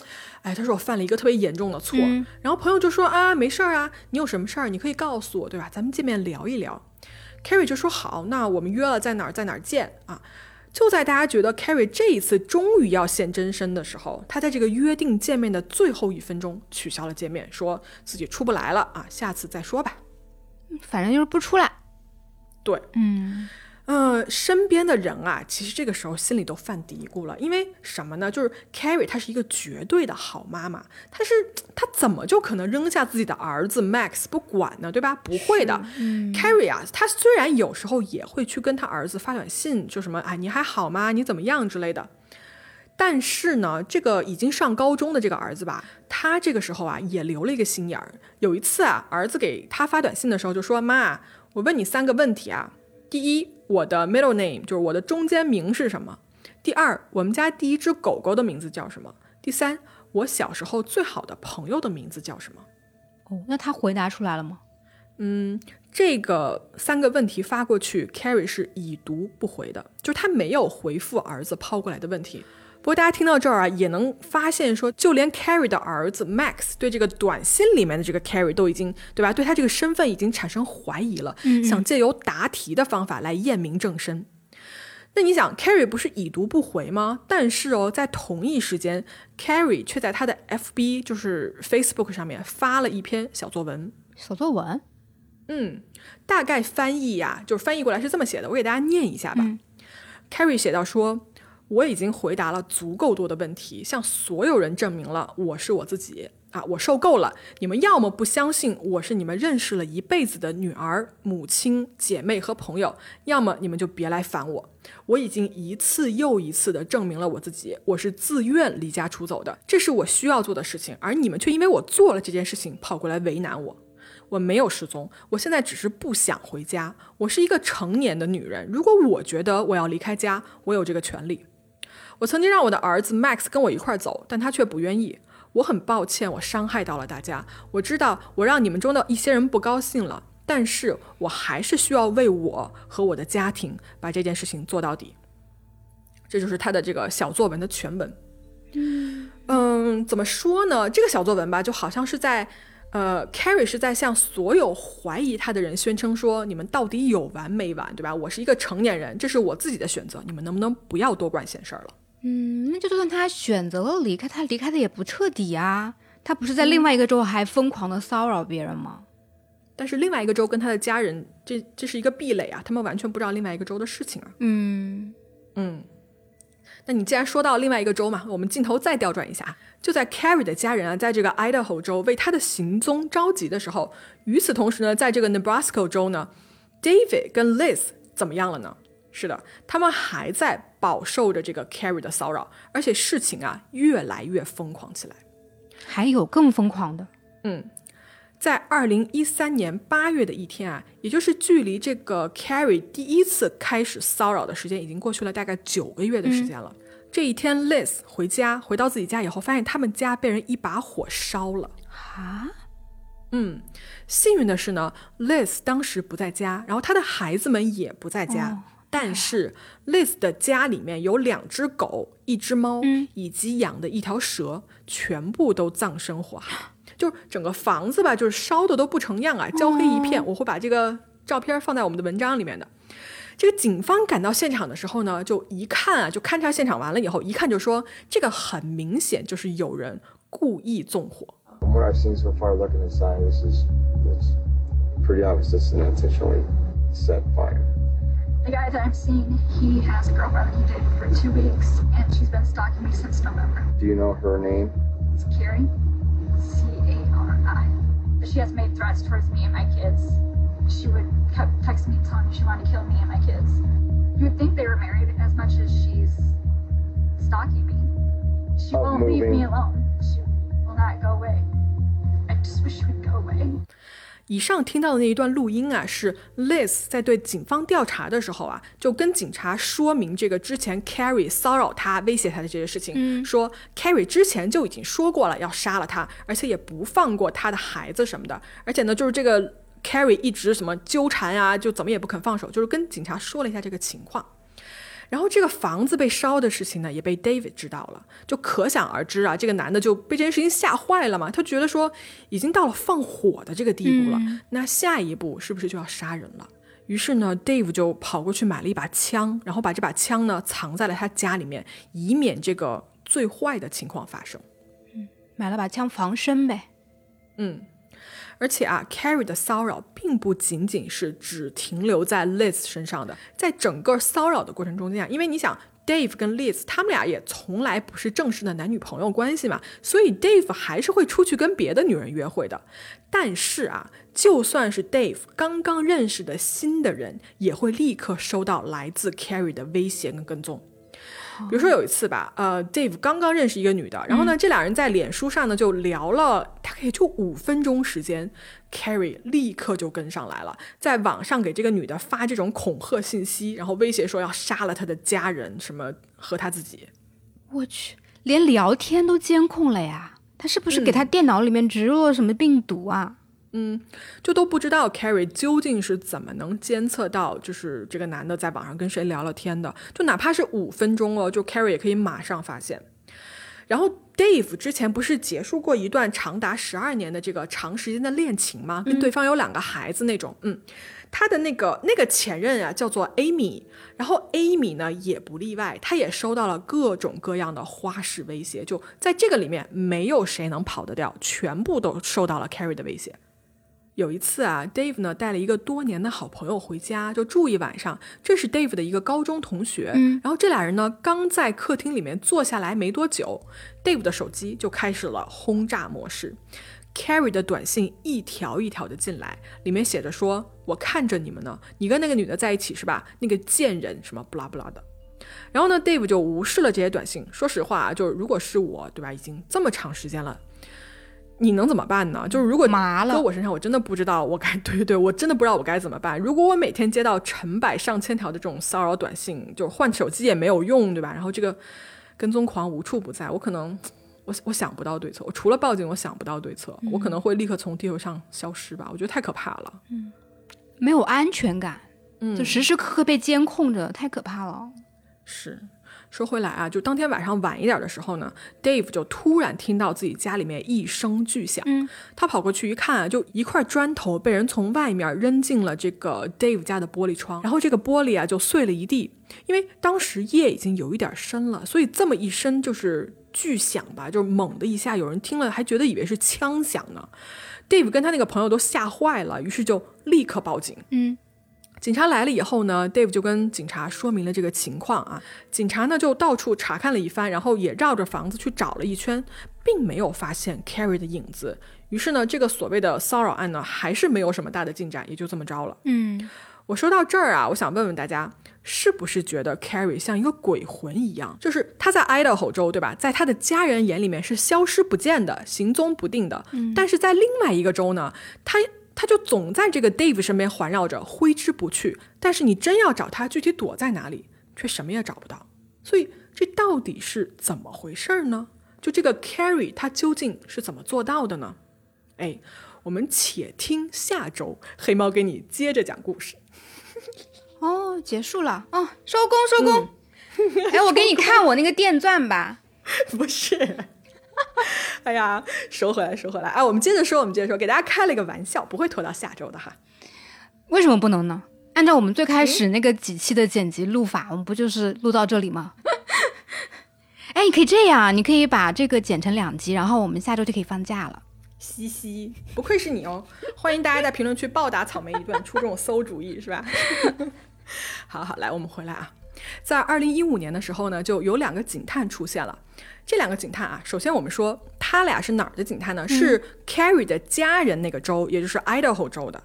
[SPEAKER 1] 哎，他说我犯了一个特别严重的错，
[SPEAKER 2] 嗯
[SPEAKER 1] 然后朋友就说啊，没事儿啊，你有什么事儿你可以告诉我，对吧？咱们见面聊一聊。Carrie 就说好，那我们约了在哪儿在哪儿见啊。就在大家觉得 Carrie 这一次终于要现真身的时候，他在这个约定见面的最后一分钟取消了见面，说自己出不来了啊，下次再说吧。
[SPEAKER 2] 反正就是不出来。
[SPEAKER 1] 对，
[SPEAKER 2] 嗯，
[SPEAKER 1] 呃，身边的人啊，其实这个时候心里都犯嘀咕了，因为什么呢？就是 Carrie 她是一个绝对的好妈妈，她是她怎么就可能扔下自己的儿子 Max 不管呢？对吧？不会的。Carrie 啊，她虽然有时候也会去跟她儿子发短信，就什么哎你还好吗？你怎么样之类的。但是呢，这个已经上高中的这个儿子吧，他这个时候啊也留了一个心眼儿。有一次啊，儿子给他发短信的时候就说：“妈，我问你三个问题啊。第一，我的 middle name 就是我的中间名是什么？第二，我们家第一只狗狗的名字叫什么？第三，我小时候最好的朋友的名字叫什么？”
[SPEAKER 2] 哦，那他回答出来了吗？
[SPEAKER 1] 嗯这个三个问题发过去，Carrie 是已读不回的，就是他没有回复儿子抛过来的问题。不过大家听到这儿啊，也能发现说，就连 Carrie 的儿子 Max 对这个短信里面的这个 Carrie 都已经，对吧？对他这个身份已经产生怀疑了，想借由答题的方法来验明正身。那你想，Carrie 不是已读不回吗？但是哦，在同一时间，Carrie 却在他的 FB，就是 Facebook 上面发了一篇小作文。
[SPEAKER 2] 小作文。
[SPEAKER 1] 嗯，大概翻译呀、就是翻译过来是这么写的，我给大家念一下吧。Carrie 写到说：“我已经回答了足够多的问题，向所有人证明了我是我自己啊，我受够了。你们要么不相信我是你们认识了一辈子的女儿、母亲、姐妹和朋友，要么你们就别来烦我。我已经一次又一次的证明了我自己，我是自愿离家出走的，这是我需要做的事情，而你们却因为我做了这件事情跑过来为难我。”我没有失踪，我现在只是不想回家。我是一个成年的女人，如果我觉得我要离开家，我有这个权利。我曾经让我的儿子 Max 跟我一块儿走，但他却不愿意。我很抱歉，我伤害到了大家。我知道我让你们中的一些人不高兴了，但是我还是需要为我和我的家庭把这件事情做到底。这就是他的这个小作文的全文。嗯，怎么说呢？这个小作文吧，就好像是在，呃，Carrie 是在向所有怀疑他的人宣称说：你们到底有完没完，对吧？我是一个成年人，这是我自己的选择，你们能不能不要多管闲事儿了？
[SPEAKER 2] 嗯，那就算他选择了离开，他离开的也不彻底啊。他不是在另外一个州还疯狂的骚扰别人吗？
[SPEAKER 1] 但是另外一个州跟他的家人，这这是一个壁垒啊，他们完全不知道另外一个州的事情啊。
[SPEAKER 2] 嗯
[SPEAKER 1] 嗯。那你既然说到另外一个州嘛，我们镜头再调转一下，就在 Carrie 的家人啊，在这个 Idaho 州为他的行踪着急的时候，与此同时呢，在这个 Nebraska 州呢，David 跟 Liz 怎么样了呢？是的，他们还在饱受着这个 Carrie 的骚扰，而且事情啊越来越疯狂起来。
[SPEAKER 2] 还有更疯狂的，
[SPEAKER 1] 嗯，在二零一三年八月的一天啊，也就是距离这个 Carrie 第一次开始骚扰的时间已经过去了大概九个月的时间了。这一天，Liz 回家回到自己家以后，发现他们家被人一把火烧了。
[SPEAKER 2] 啊？
[SPEAKER 1] 嗯，幸运的是呢，Liz 当时不在家，然后他的孩子们也不在家。但是，Liz 的家里面有两只狗、一只猫，以及养的一条蛇，全部都葬身火海。就整个房子吧，就是烧的都不成样啊，焦黑一片。我会把这个照片放在我们的文章里面的。这个警方赶到现场的时候呢，就一看啊，就勘察现场完了以后，一看就说这个很明显就是有人故意纵火。
[SPEAKER 3] The guy that I'm seeing, he has a girlfriend that he dated for two weeks, and she's been stalking me since November.
[SPEAKER 4] Do you know her name?
[SPEAKER 3] It's Carrie. C A R I. But She has made threats towards me and my kids. She would kept texting me telling me she wanted to kill me and my kids. You would think they were married as much as she's stalking me. She won't leave me alone. She will not go away. I just wish she would go away.
[SPEAKER 1] 以上听到的那一段录音啊，是 Liz 在对警方调查的时候啊，就跟警察说明这个之前 Carrie 骚扰他、威胁他的这些事情，
[SPEAKER 2] 嗯
[SPEAKER 1] 说 Carrie 之前就已经说过了要杀了他，而且也不放过他的孩子什么的，而且呢，就是这个 Carrie 一直什么纠缠啊，就怎么也不肯放手，就是跟警察说了一下这个情况。然后这个房子被烧的事情呢，也被 David 知道了，就可想而知啊，这个男的就被这件事情吓坏了嘛，他觉得说已经到了放火的这个地步了，那下一步是不是就要杀人了？于是呢，Dave 就跑过去买了一把枪，然后把这把枪呢藏在了他家里面，以免这个最坏的情况发生。
[SPEAKER 2] 买了把枪防身呗。
[SPEAKER 1] 嗯，而且啊，Carrie 的骚扰并不仅仅是只停留在 Liz 身上的，在整个骚扰的过程中间啊，因为你想。Dave 跟 Liz 他们俩也从来不是正式的男女朋友关系嘛，所以 Dave 还是会出去跟别的女人约会的。但是啊，就算是 Dave 刚刚认识的新的人，也会立刻收到来自 Carrie 的威胁跟跟踪。比如说有一次吧，呃，Dave 刚刚认识一个女的，然后呢，这俩人在脸书上呢就聊了大概也就五分钟时间，Carrie 立刻就跟上来了，在网上给这个女的发这种恐吓信息，然后威胁说要杀了她的家人，什么和她自己。
[SPEAKER 2] 我去，连聊天都监控了呀！他是不是给他电脑里面植入了什么病毒啊？
[SPEAKER 1] 就都不知道 Carrie 究竟是怎么能监测到，就是这个男的在网上跟谁聊了天的，就哪怕是五分钟哦，就 Carrie 也可以马上发现。然后 Dave 之前不是结束过一段长达十二年的这个长时间的恋情吗？跟对方有两个孩子那种，嗯，他的那个那个前任啊叫做 Amy，然后 Amy 呢也不例外，他也收到了各种各样的花式威胁，就在这个里面没有谁能跑得掉，全部都受到了 Carrie 的威胁。有一次啊，Dave 呢带了一个多年的好朋友回家，就住一晚上。这是 Dave 的一个高中同学，然后这俩人呢刚在客厅里面坐下来没多久，Dave 的手机就开始了轰炸模式。Carrie 的短信一条一条的进来，里面写着说：“我看着你们呢，你跟那个女的在一起是吧？那个贱人什么不拉不拉的。”然后呢，Dave 就无视了这些短信。说实话啊，就是如果是我，对吧？已经这么长时间了。你能怎么办呢？就是如果
[SPEAKER 2] 麻了
[SPEAKER 1] 搁我身上，我真的不知道我该对对对，我真的不知道我该怎么办。如果我每天接到成百上千条的这种骚扰短信，就是换手机也没有用，对吧？然后这个跟踪狂无处不在，我可能我我想不到对策。我除了报警，我想不到对策。我可能会立刻从地球上消失吧。我觉得太可怕了。
[SPEAKER 2] 嗯没有安全感，
[SPEAKER 1] 嗯
[SPEAKER 2] 就时时刻刻被监控着，太可怕了。
[SPEAKER 1] 是，说回来啊，就当天晚上晚一点的时候呢，Dave 就突然听到自己家里面一声巨响。
[SPEAKER 2] 嗯，
[SPEAKER 1] 他跑过去一看啊，就一块砖头被人从外面扔进了这个 Dave 家的玻璃窗，然后这个玻璃啊就碎了一地。因为当时夜已经有一点深了，所以这么一声就是巨响吧，就是猛的一下，有人听了还觉得以为是枪响呢。Dave 跟他那个朋友都吓坏了，于是就立刻报警。
[SPEAKER 2] 嗯。
[SPEAKER 1] 警察来了以后呢，Dave 就跟警察说明了这个情况啊。警察呢就到处查看了一番，然后也绕着房子去找了一圈，并没有发现 Carrie 的影子。于是呢，这个所谓的骚扰案呢，还是没有什么大的进展，也就这么着了。
[SPEAKER 2] 嗯，
[SPEAKER 1] 我说到这儿啊，我想问问大家，是不是觉得 Carrie 像一个鬼魂一样？就是他在 Idaho 州，对吧？在他的家人眼里面是消失不见的、行踪不定的。嗯，但是在另外一个州呢，他。他就总在这个 Dave 身边环绕着，挥之不去。但是你真要找他，具体躲在哪里，却什么也找不到。所以这到底是怎么回事呢？就这个 Carrie，他究竟是怎么做到的呢？哎，我们且听下周黑猫给你接着讲故事。
[SPEAKER 2] 哦，结束了哦，收工收工。哎，我给你看我那个电钻吧。
[SPEAKER 1] 不是。哎呀，收回来，收回来！哎，我们接着说，我们接着说，给大家开了一个玩笑，不会拖到下周的哈。
[SPEAKER 2] 为什么不能呢？按照我们最开始那个几期的剪辑录法，我们不就是录到这里吗？哎，你可以这样，你可以把这个剪成两集，然后我们下周就可以放假了。
[SPEAKER 1] 嘻嘻，不愧是你哦！欢迎大家在评论区暴打草莓一顿，出这种馊主意是吧？好好，来，我们回来啊。在二零一五年的时候呢，就有两个警探出现了。这两个警探啊，首先我们说他俩是哪儿的警探呢？是 Carrie 的家人那个州，也就是 Idaho 州的。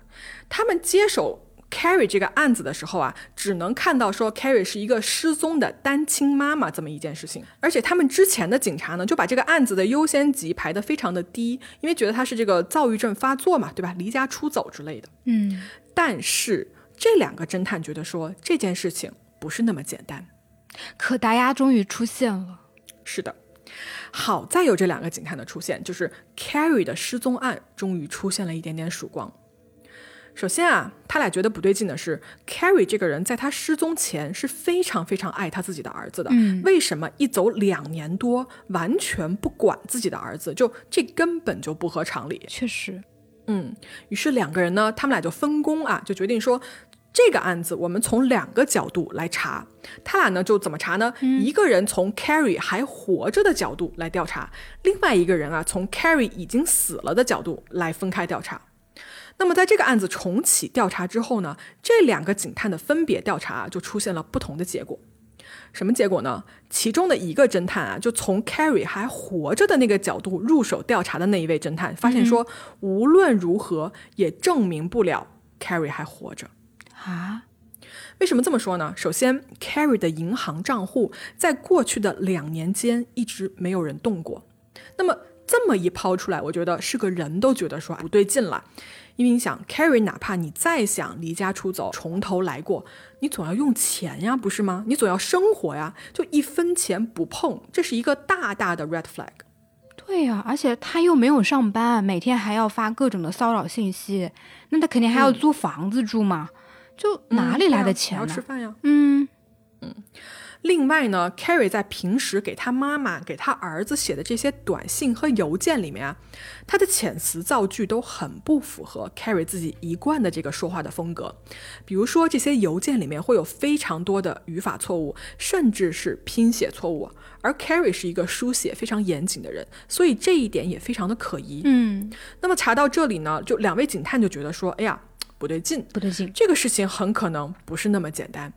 [SPEAKER 1] 他们接手 Carrie 这个案子的时候啊，只能看到说 Carrie 是一个失踪的单亲妈妈这么一件事情。而且他们之前的警察呢，就把这个案子的优先级排得非常的低，因为觉得他是这个躁郁症发作嘛，对吧？离家出走之类的。
[SPEAKER 2] 嗯。
[SPEAKER 1] 但是这两个侦探觉得说这件事情不是那么简单。
[SPEAKER 2] 可达鸭终于出现了。
[SPEAKER 1] 是的。好在有这两个警探的出现，就是 Carrie 的失踪案终于出现了一点点曙光。首先啊，他俩觉得不对劲的是，Carrie 这个人在他失踪前是非常非常爱他自己的儿子的。
[SPEAKER 2] 嗯，
[SPEAKER 1] 为什么一走两年多完全不管自己的儿子？就这根本就不合常理。
[SPEAKER 2] 确实，
[SPEAKER 1] 嗯，于是两个人呢，他们俩就分工啊，就决定说。这个案子我们从两个角度来查，他俩呢就怎么查呢？一个人从 Carrie 还活着的角度来调查，另外一个人啊从 Carrie 已经死了的角度来分开调查。那么在这个案子重启调查之后呢，这两个警探的分别调查就出现了不同的结果。什么结果呢？其中的一个侦探啊，就从 Carrie 还活着的那个角度入手调查的那一位侦探，发现说无论如何也证明不了 Carrie 还活着。
[SPEAKER 2] 啊，
[SPEAKER 1] 为什么这么说呢？首先，Carrie 的银行账户在过去的两年间一直没有人动过。那么这么一抛出来，我觉得是个人都觉得说不对劲了。因为你想，Carrie 哪怕你再想离家出走，从头来过，你总要用钱呀，不是吗？你总要生活呀，就一分钱不碰，这是一个大大的 red flag。
[SPEAKER 2] 对呀，而且他又没有上班，每天还要发各种的骚扰信息，那他肯定还要租房子住嘛。就哪里来的钱
[SPEAKER 1] 呢？要吃饭呀。
[SPEAKER 2] 嗯
[SPEAKER 1] 嗯。另外呢，Carrie 在平时给他妈妈、给他儿子写的这些短信和邮件里面啊，他的遣词造句都很不符合 Carrie 自己一贯的这个说话的风格。比如说，这些邮件里面会有非常多的语法错误，甚至是拼写错误。而 Carrie 是一个书写非常严谨的人，所以这一点也非常的可疑。
[SPEAKER 2] 嗯。
[SPEAKER 1] 那么查到这里呢，就两位警探就觉得说，哎呀。不对劲，
[SPEAKER 2] 不对劲，
[SPEAKER 1] 这个事情很可能不是那么简单。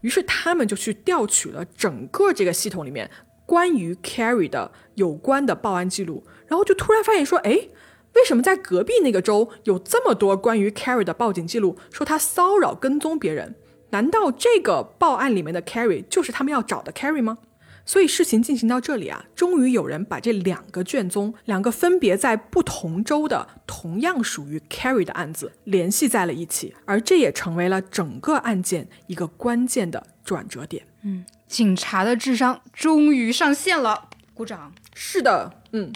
[SPEAKER 1] 于是他们就去调取了整个这个系统里面关于 Carrie 的有关的报案记录，然后就突然发现说，哎，为什么在隔壁那个州有这么多关于 Carrie 的报警记录，说他骚扰跟踪别人？难道这个报案里面的 Carrie 就是他们要找的 Carrie 吗？所以事情进行到这里啊，终于有人把这两个卷宗，两个分别在不同州的同样属于 Carrie 的案子联系在了一起，而这也成为了整个案件一个关键的转折点。
[SPEAKER 2] 嗯，警察的智商终于上线了，鼓掌。
[SPEAKER 1] 是的，嗯。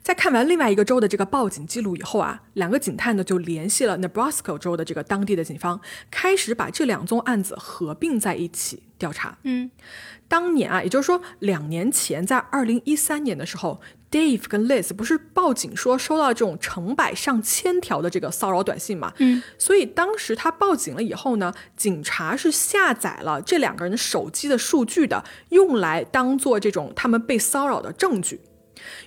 [SPEAKER 1] 在看完另外一个州的这个报警记录以后啊，两个警探呢就联系了 Nebraska 州的这个当地的警方，开始把这两宗案子合并在一起调查。
[SPEAKER 2] 嗯，
[SPEAKER 1] 当年啊，也就是说两年前，在二零一三年的时候，Dave 跟 Liz 不是报警说收到这种成百上千条的这个骚扰短信嘛？
[SPEAKER 2] 嗯，
[SPEAKER 1] 所以当时他报警了以后呢，警察是下载了这两个人手机的数据的，用来当做这种他们被骚扰的证据。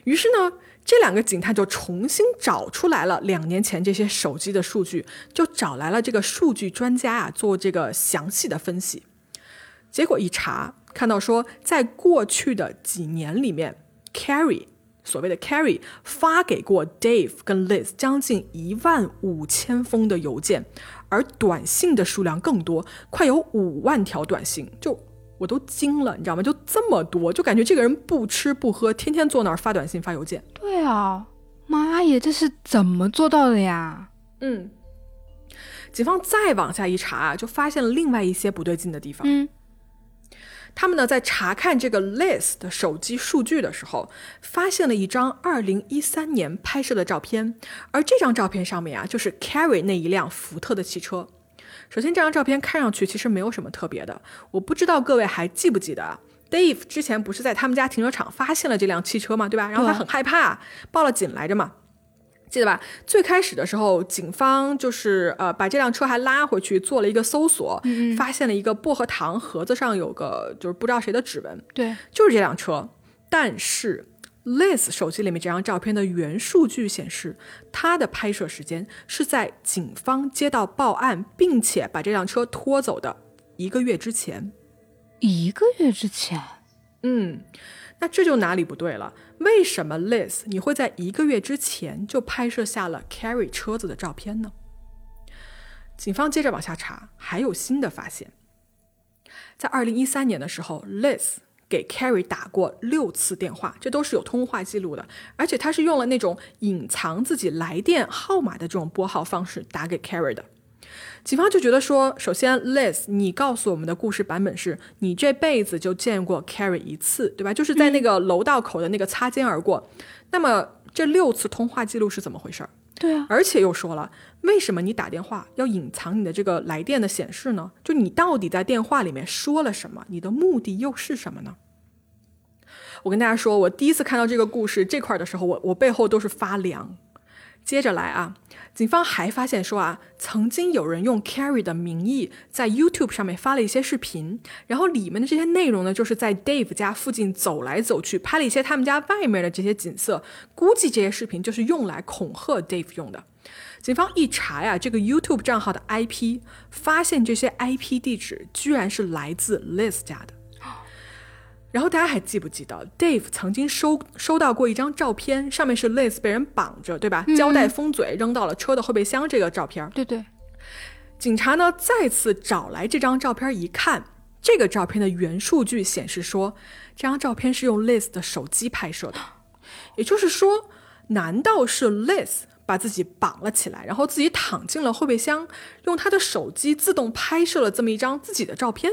[SPEAKER 1] 于是呢，这两个警探就重新找出来了两年前这些手机的数据，就找来了这个数据专家啊，做这个详细的分析。结果一查，看到说，在过去的几年里面，Carrie 所谓的 Carrie 发给过 Dave 跟 Liz 将近一万五千封的邮件，而短信的数量更多，快有五万条短信，就我都惊了，你知道吗？就这么多，就感觉这个人不吃不喝，天天坐那儿发短信发邮件。
[SPEAKER 2] 对啊，妈耶，这是怎么做到的呀？
[SPEAKER 1] 嗯，警方再往下一查，就发现了另外一些不对劲的地方。
[SPEAKER 2] 嗯
[SPEAKER 1] 他们呢在查看这个 Liz 的手机数据的时候，发现了一张2013年拍摄的照片，而这张照片上面啊，就是 Carrie 那一辆福特的汽车。首先，这张照片看上去其实没有什么特别的，我不知道各位还记不记得啊？Dave 之前不是在他们家停车场发现了这辆汽车嘛，对吧？然后他很害怕，报了警来着嘛。记得吧？最开始的时候，警方就是呃把这辆车还拉回去做了一个搜索，发现了一个薄荷糖盒子上有个就是不知道谁的指纹，
[SPEAKER 2] 对，
[SPEAKER 1] 就是这辆车。但是 Liz 手机里面这张照片的原数据显示，它的拍摄时间是在警方接到报案并且把这辆车拖走的一个月之前。
[SPEAKER 2] 一个月之前，
[SPEAKER 1] 嗯，那这就哪里不对了？为什么 Liz 你会在一个月之前就拍摄下了 Carrie 车子的照片呢？警方接着往下查，还有新的发现。在二零一三年的时候，Liz 给 Carrie 打过六次电话，这都是有通话记录的，而且他是用了那种隐藏自己来电号码的这种拨号方式打给 Carrie 的。警方就觉得说，首先，Liz，你告诉我们的故事版本是你这辈子就见过 Carrie 一次，对吧？就是在那个楼道口的那个擦肩而过。那么这六次通话记录是怎么回事儿？
[SPEAKER 2] 对啊，
[SPEAKER 1] 而且又说了，为什么你打电话要隐藏你的这个来电的显示呢？就你到底在电话里面说了什么？你的目的又是什么呢？我跟大家说，我第一次看到这个故事这块儿的时候，我我背后都是发凉。接着来啊，警方还发现说啊，曾经有人用 Carrie 的名义在 YouTube 上面发了一些视频，然后里面的这些内容呢，就是在 Dave 家附近走来走去，拍了一些他们家外面的这些景色。估计这些视频就是用来恐吓 Dave 用的。警方一查呀，这个 YouTube 账号的 IP，发现这些 IP 地址居然是来自 Liz 家的。然后大家还记不记得，Dave 曾经收收到过一张照片，上面是 Liz 被人绑着，对吧？胶带封嘴，扔到了车的后备箱。这个照片，
[SPEAKER 2] 对对，
[SPEAKER 1] 警察呢再次找来这张照片一看，这个照片的原数据显示说，这张照片是用 Liz 的手机拍摄的。也就是说，难道是 Liz 把自己绑了起来，然后自己躺进了后备箱，用他的手机自动拍摄了这么一张自己的照片？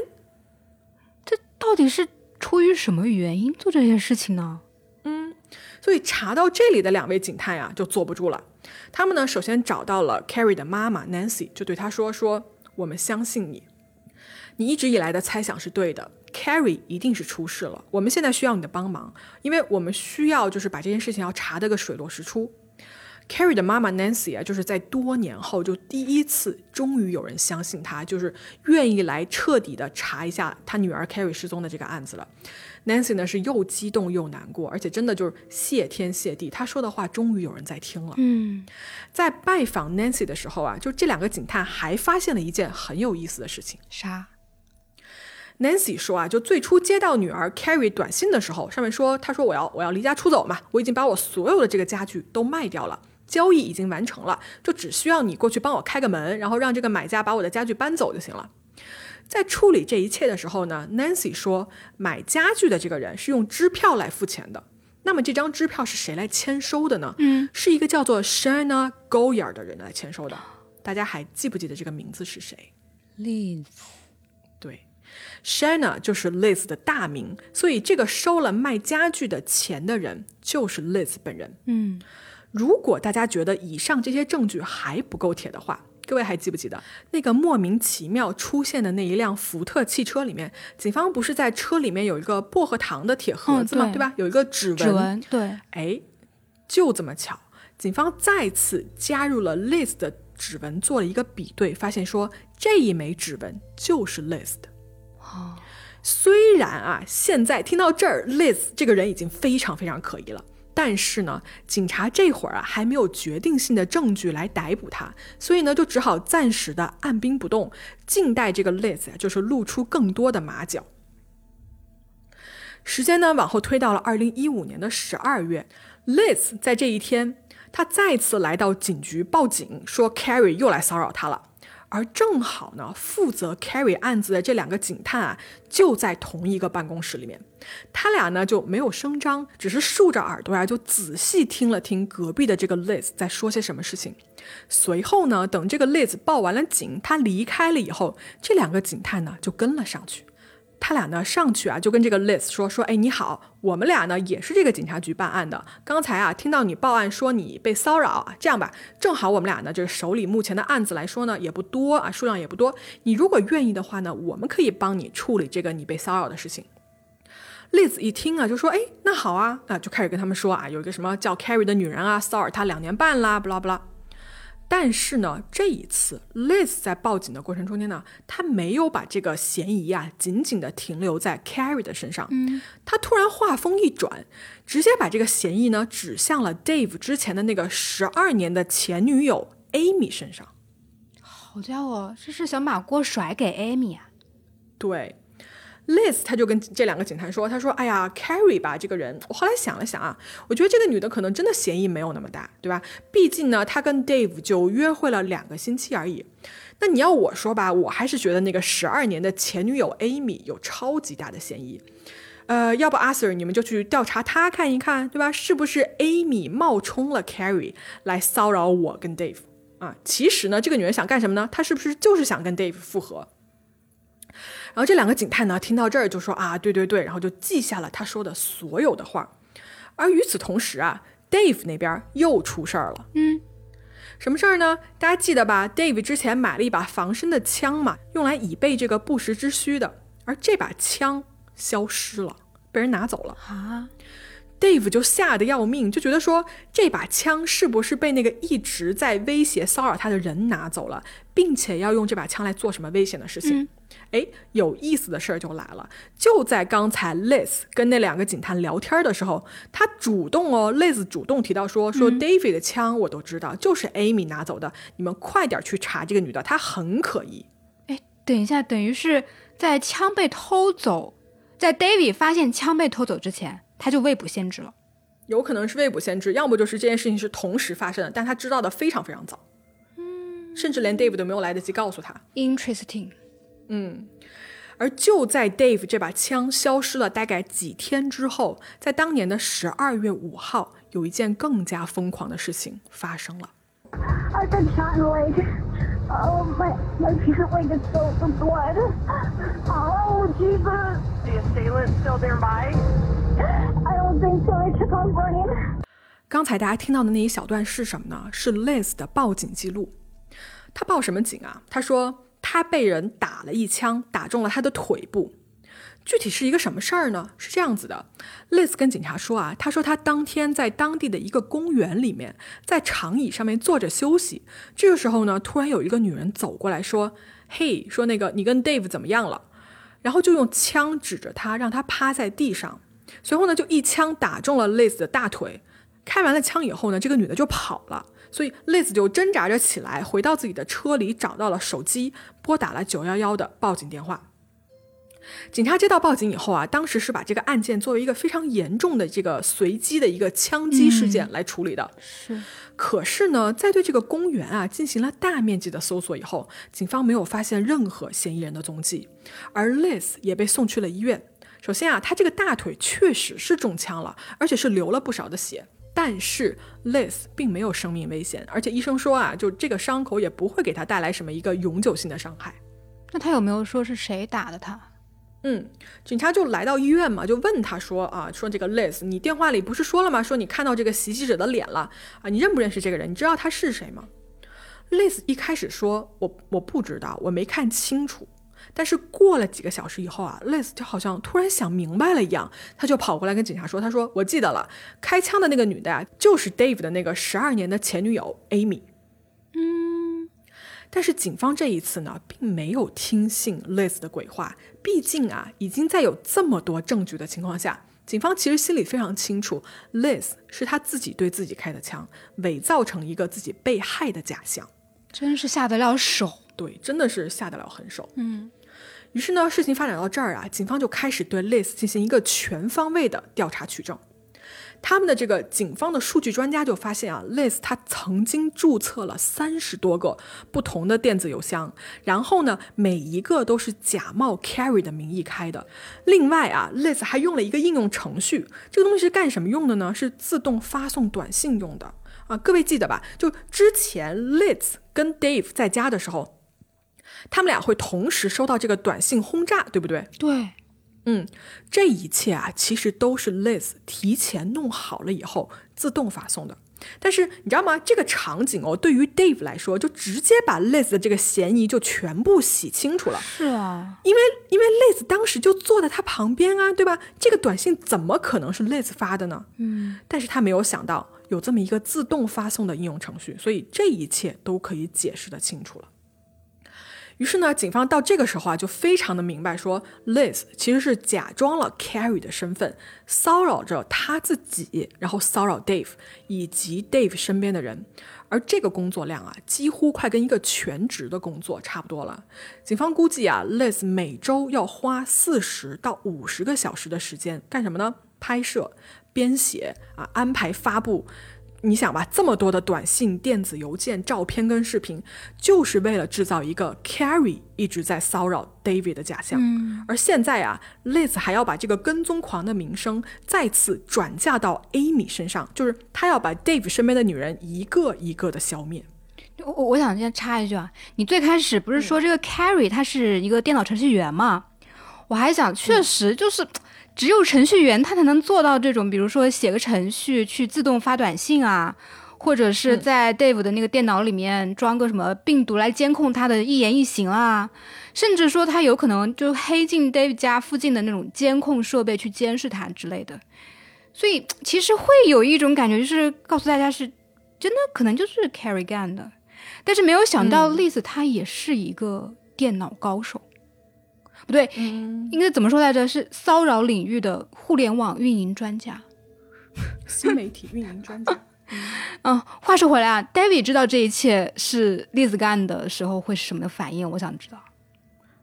[SPEAKER 2] 这到底是出于什么原因做这件事情呢？
[SPEAKER 1] 嗯所以查到这里的两位警探呀、就坐不住了。他们呢，首先找到了 Carrie 的妈妈 Nancy，就对她说：“说我们相信你，你一直以来的猜想是对的，Carrie 一定是出事了。我们现在需要你的帮忙，因为我们需要就是把这件事情要查得个水落石出。” Carrie 的妈妈 Nancy 啊，就是在多年后就第一次，终于有人相信她，就是愿意来彻底的查一下她女儿 Carrie 失踪的这个案子了。Nancy 呢是又激动又难过，而且真的就是谢天谢地，她说的话终于有人在听了。
[SPEAKER 2] 嗯，
[SPEAKER 1] 在拜访 Nancy 的时候啊，就这两个警探还发现了一件很有意思的事情。
[SPEAKER 2] 啥
[SPEAKER 1] ？Nancy 说啊，就最初接到女儿 Carrie 短信的时候，上面说，她说我要我要离家出走嘛，我已经把我所有的这个家具都卖掉了，交易已经完成了，就只需要你过去帮我开个门，然后让这个买家把我的家具搬走就行了。在处理这一切的时候呢，Nancy 说，买家具的这个人是用支票来付钱的。那么这张支票是谁来签收的呢？
[SPEAKER 2] 嗯，
[SPEAKER 1] 是一个叫做 Shana Goyard 的人来签收的。大家还记不记得这个名字是谁
[SPEAKER 2] ？？Liz，
[SPEAKER 1] 对，Shanna 就是 Liz 的大名，所以这个收了卖家具的钱的人就是 Liz 本人。
[SPEAKER 2] 嗯，
[SPEAKER 1] 如果大家觉得以上这些证据还不够铁的话，各位还记不记得那个莫名其妙出现的那一辆福特汽车里面，警方不是在车里面有一个薄荷糖的铁盒子吗？
[SPEAKER 2] 嗯对
[SPEAKER 1] 对吧？有一个指纹。
[SPEAKER 2] 指纹对，
[SPEAKER 1] 哎，就这么巧，警方再次加入了 Liz 的指纹，做了一个比对，发现说这一枚指纹就是 Liz 的。
[SPEAKER 2] 哦，
[SPEAKER 1] 虽然啊，现在听到这儿，Liz 这个人已经非常非常可疑了。但是呢，警察这会儿啊还没有决定性的证据来逮捕他，所以呢就只好暂时的按兵不动，静待这个 Liz 啊就是露出更多的马脚。时间呢往后推到了二零一五年的十二月，Liz 在这一天，他再次来到警局报警，说 Carrie 又来骚扰他了。而正好呢，负责 carry 案子的这两个警探啊，就在同一个办公室里面。他俩呢就没有声张，只是竖着耳朵呀、就仔细听了听隔壁的这个 Liz 在说些什么事情。随后呢，等这个 Liz 报完了警，他离开了以后，这两个警探呢就跟了上去。他俩呢上去啊，就跟这个 Liz 说说，哎，你好，我们俩呢也是这个警察局办案的。刚才啊听到你报案说你被骚扰啊，这样吧，正好我们俩呢就是手里目前的案子来说呢也不多啊，数量也不多。你如果愿意的话呢，我们可以帮你处理这个你被骚扰的事情。Liz 一听啊，就说：“哎，那好啊，啊，就开始跟他们说啊，有一个什么叫 Carrie 的女人啊，骚扰他两年半啦，不啦不啦。”但是呢，这一次 Liz 在报警的过程中间呢，他没有把这个嫌疑啊紧紧的停留在 Carrie 的身上，嗯，他突然话锋一转，直接把这个嫌疑呢指向了 Dave 之前的那个十二年的前女友 Amy 身上。
[SPEAKER 2] 好家伙，这是想把锅甩给 Amy 啊？
[SPEAKER 1] 对，Liz 他就跟这两个警探说：“他说，哎呀，Carrie 吧，这个人，我后来想了想啊，我觉得这个女的可能真的嫌疑没有那么大，对吧？毕竟呢，她跟 Dave 就约会了两个星期而已。那你要我说吧，我还是觉得那个十二年的前女友 Amy 有超级大的嫌疑。呃，要不阿 Sir 你们就去调查她看一看，对吧？是不是 Amy 冒充了 Carrie 来骚扰我跟 Dave 啊？其实呢，这个女人想干什么呢？她是不是就是想跟 Dave 复合？”然后这两个警探呢，听到这儿就说啊，对对对，然后就记下了他说的所有的话。而与此同时啊，Dave 那边又出事儿了。
[SPEAKER 2] 嗯，
[SPEAKER 1] 什么事儿呢？大家记得吧？Dave 之前买了一把防身的枪嘛，用来以备这个不时之需的。而这把枪消失了，被人拿走了。
[SPEAKER 2] 啊
[SPEAKER 1] ，Dave 就吓得要命，就觉得说这把枪是不是被那个一直在威胁骚扰他的人拿走了，并且要用这把枪来做什么危险的事情？哎、有意思的事儿就来了，就在刚才 Liz 跟那两个警探聊天的时候，他主动哦，Liz 主动提到说说 David 的枪我都知道，就是 Amy 拿走的，你们快点去查这个女的，她很可疑。
[SPEAKER 2] 哎，等一下，等于是在枪被偷走，在 David 发现枪被偷走之前，他就未卜先知了。
[SPEAKER 1] 有可能是未卜先知，要么就是这件事情是同时发生的，但他知道的非常非常早，嗯，甚至连 David 都没有来得及告诉他。
[SPEAKER 2] Interesting。
[SPEAKER 1] 而就在 Dave 这把枪消失了大概几天之后，在当年的十二月五号，有一件更加疯狂的事情发生了。
[SPEAKER 3] I've been shot in the leg. Oh, my, my leg is filled with blood. Oh, Jesus.
[SPEAKER 4] The assailant still nearby?
[SPEAKER 3] I don't think so. I took off running.
[SPEAKER 1] 刚才大家听到的那一小段是什么呢？是 Liz 的报警记录。他报什么警啊？他说他被人打了一枪，打中了他的腿部。具体是一个什么事儿呢？是这样子的，Liz 跟警察说啊，他说他当天在当地的一个公园里面，在长椅上面坐着休息。这个时候呢，突然有一个女人走过来说：“嘿，说那个你跟 Dave 怎么样了？”然后就用枪指着他，让他趴在地上。随后呢，就一枪打中了 Liz 的大腿。开完了枪以后呢，这个女的就跑了，所以 Liz 就挣扎着起来，回到自己的车里，找到了手机，拨打了九幺幺的报警电话。警察接到报警以后啊，当时是把这个案件作为一个非常严重的这个随机的一个枪击事件来处理的。
[SPEAKER 2] 是，
[SPEAKER 1] 可是呢，在对这个公园啊进行了大面积的搜索以后，警方没有发现任何嫌疑人的踪迹，而 Liz 也被送去了医院。首先啊，他这个大腿确实是中枪了，而且是流了不少的血。但是 Liz 并没有生命危险，而且医生说啊，就这个伤口也不会给他带来什么一个永久性的伤害。
[SPEAKER 2] 那他有没有说是谁打的他？
[SPEAKER 1] 嗯，警察就来到医院嘛，就问他说啊，说这个 Liz，你电话里不是说了吗？说你看到这个袭击者的脸了啊，你认不认识这个人？你知道他是谁吗？Liz 一开始说我我不知道，我没看清楚。但是过了几个小时以后啊，Liz 就好像突然想明白了一样，他就跑过来跟警察说，他说我记得了，开枪的那个女的啊，就是 Dave 的那个十二年的前女友 Amy。
[SPEAKER 2] 嗯，
[SPEAKER 1] 但是警方这一次呢，并没有听信 Liz 的鬼话。毕竟啊，已经在有这么多证据的情况下，警方其实心里非常清楚，Liz 是他自己对自己开的枪，伪造成一个自己被害的假象。
[SPEAKER 2] 真是下得了手。
[SPEAKER 1] 对，真的是下得了狠手。
[SPEAKER 2] 嗯，
[SPEAKER 1] 于是呢，事情发展到这儿啊，警方就开始对 Liz 进行一个全方位的调查取证。他们的这个警方的数据专家就发现啊，Liz 他曾经注册了三十多个不同的电子邮箱，然后呢，每一个都是假冒 Carrie 的名义开的。另外啊，Liz 还用了一个应用程序，这个东西是干什么用的呢？是自动发送短信用的啊。各位记得吧？就之前 Liz 跟 Dave 在家的时候，他们俩会同时收到这个短信轰炸，对不对？
[SPEAKER 2] 对，
[SPEAKER 1] 嗯，这一切啊，其实都是 Liz 提前弄好了以后自动发送的。但是你知道吗？这个场景哦，对于 Dave 来说，就直接把 Liz 的这个嫌疑就全部洗清楚了。
[SPEAKER 2] 是啊，
[SPEAKER 1] 因为因为 Liz 当时就坐在他旁边啊，对吧？这个短信怎么可能是 Liz 发的呢？
[SPEAKER 2] 嗯，
[SPEAKER 1] 但是他没有想到有这么一个自动发送的应用程序，所以这一切都可以解释的清楚了。于是呢，警方到这个时候啊，就非常的明白说，Liz 其实是假装了 Carrie 的身份，骚扰着他自己，然后骚扰 Dave 以及 Dave 身边的人。而这个工作量啊，几乎快跟一个全职的工作差不多了。警方估计啊，Liz 每周要花四十到五十个小时的时间干什么呢？拍摄、编写啊，安排发布。你想吧，这么多的短信、电子邮件、照片跟视频，就是为了制造一个 Carrie 一直在骚扰 David 的假象。
[SPEAKER 2] 嗯
[SPEAKER 1] 而现在啊，Liz 还要把这个跟踪狂的名声再次转嫁到 Amy 身上，就是他要把 Dave 身边的女人一个一个的消灭。
[SPEAKER 2] 我我我想先插一句啊，你最开始不是说这个 Carrie 他是一个电脑程序员吗？我还想，确实就是。只有程序员他才能做到这种，比如说写个程序去自动发短信啊，或者是在 Dave 的那个电脑里面装个什么病毒来监控他的一言一行啊，甚至说他有可能就黑进 Dave 家附近的那种监控设备去监视他之类的。所以其实会有一种感觉，就是告诉大家是真的可能就是 Carrie 干的，但是没有想到 Liz 她也是一个电脑高手。不对，应该怎么说来着？是骚扰领域的互联网运营专家，
[SPEAKER 1] 新媒体运营专家。
[SPEAKER 2] 嗯，话说回来啊，David 知道这一切是 Liz 干的时候会是什么反应？我想知道。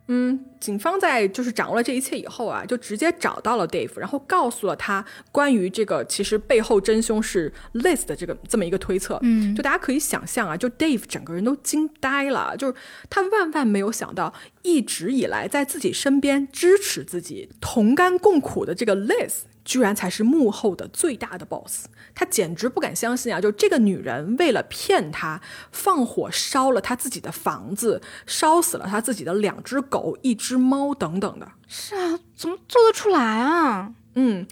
[SPEAKER 1] 嗯，警方在就是掌握了这一切以后啊，就直接找到了 Dave，然后告诉了他关于这个其实背后真凶是 Liz 的这个这么一个推测。
[SPEAKER 2] 嗯，
[SPEAKER 1] 就大家可以想象啊，就 Dave 整个人都惊呆了，就是他万万没有想到，一直以来在自己身边支持自己、同甘共苦的这个 Liz。居然才是幕后的最大的 boss，他简直不敢相信啊！就这个女人为了骗他，放火烧了他自己的房子，烧死了他自己的两只狗、一只猫等等的。
[SPEAKER 2] 是啊，怎么做得出来啊？
[SPEAKER 1] 嗯，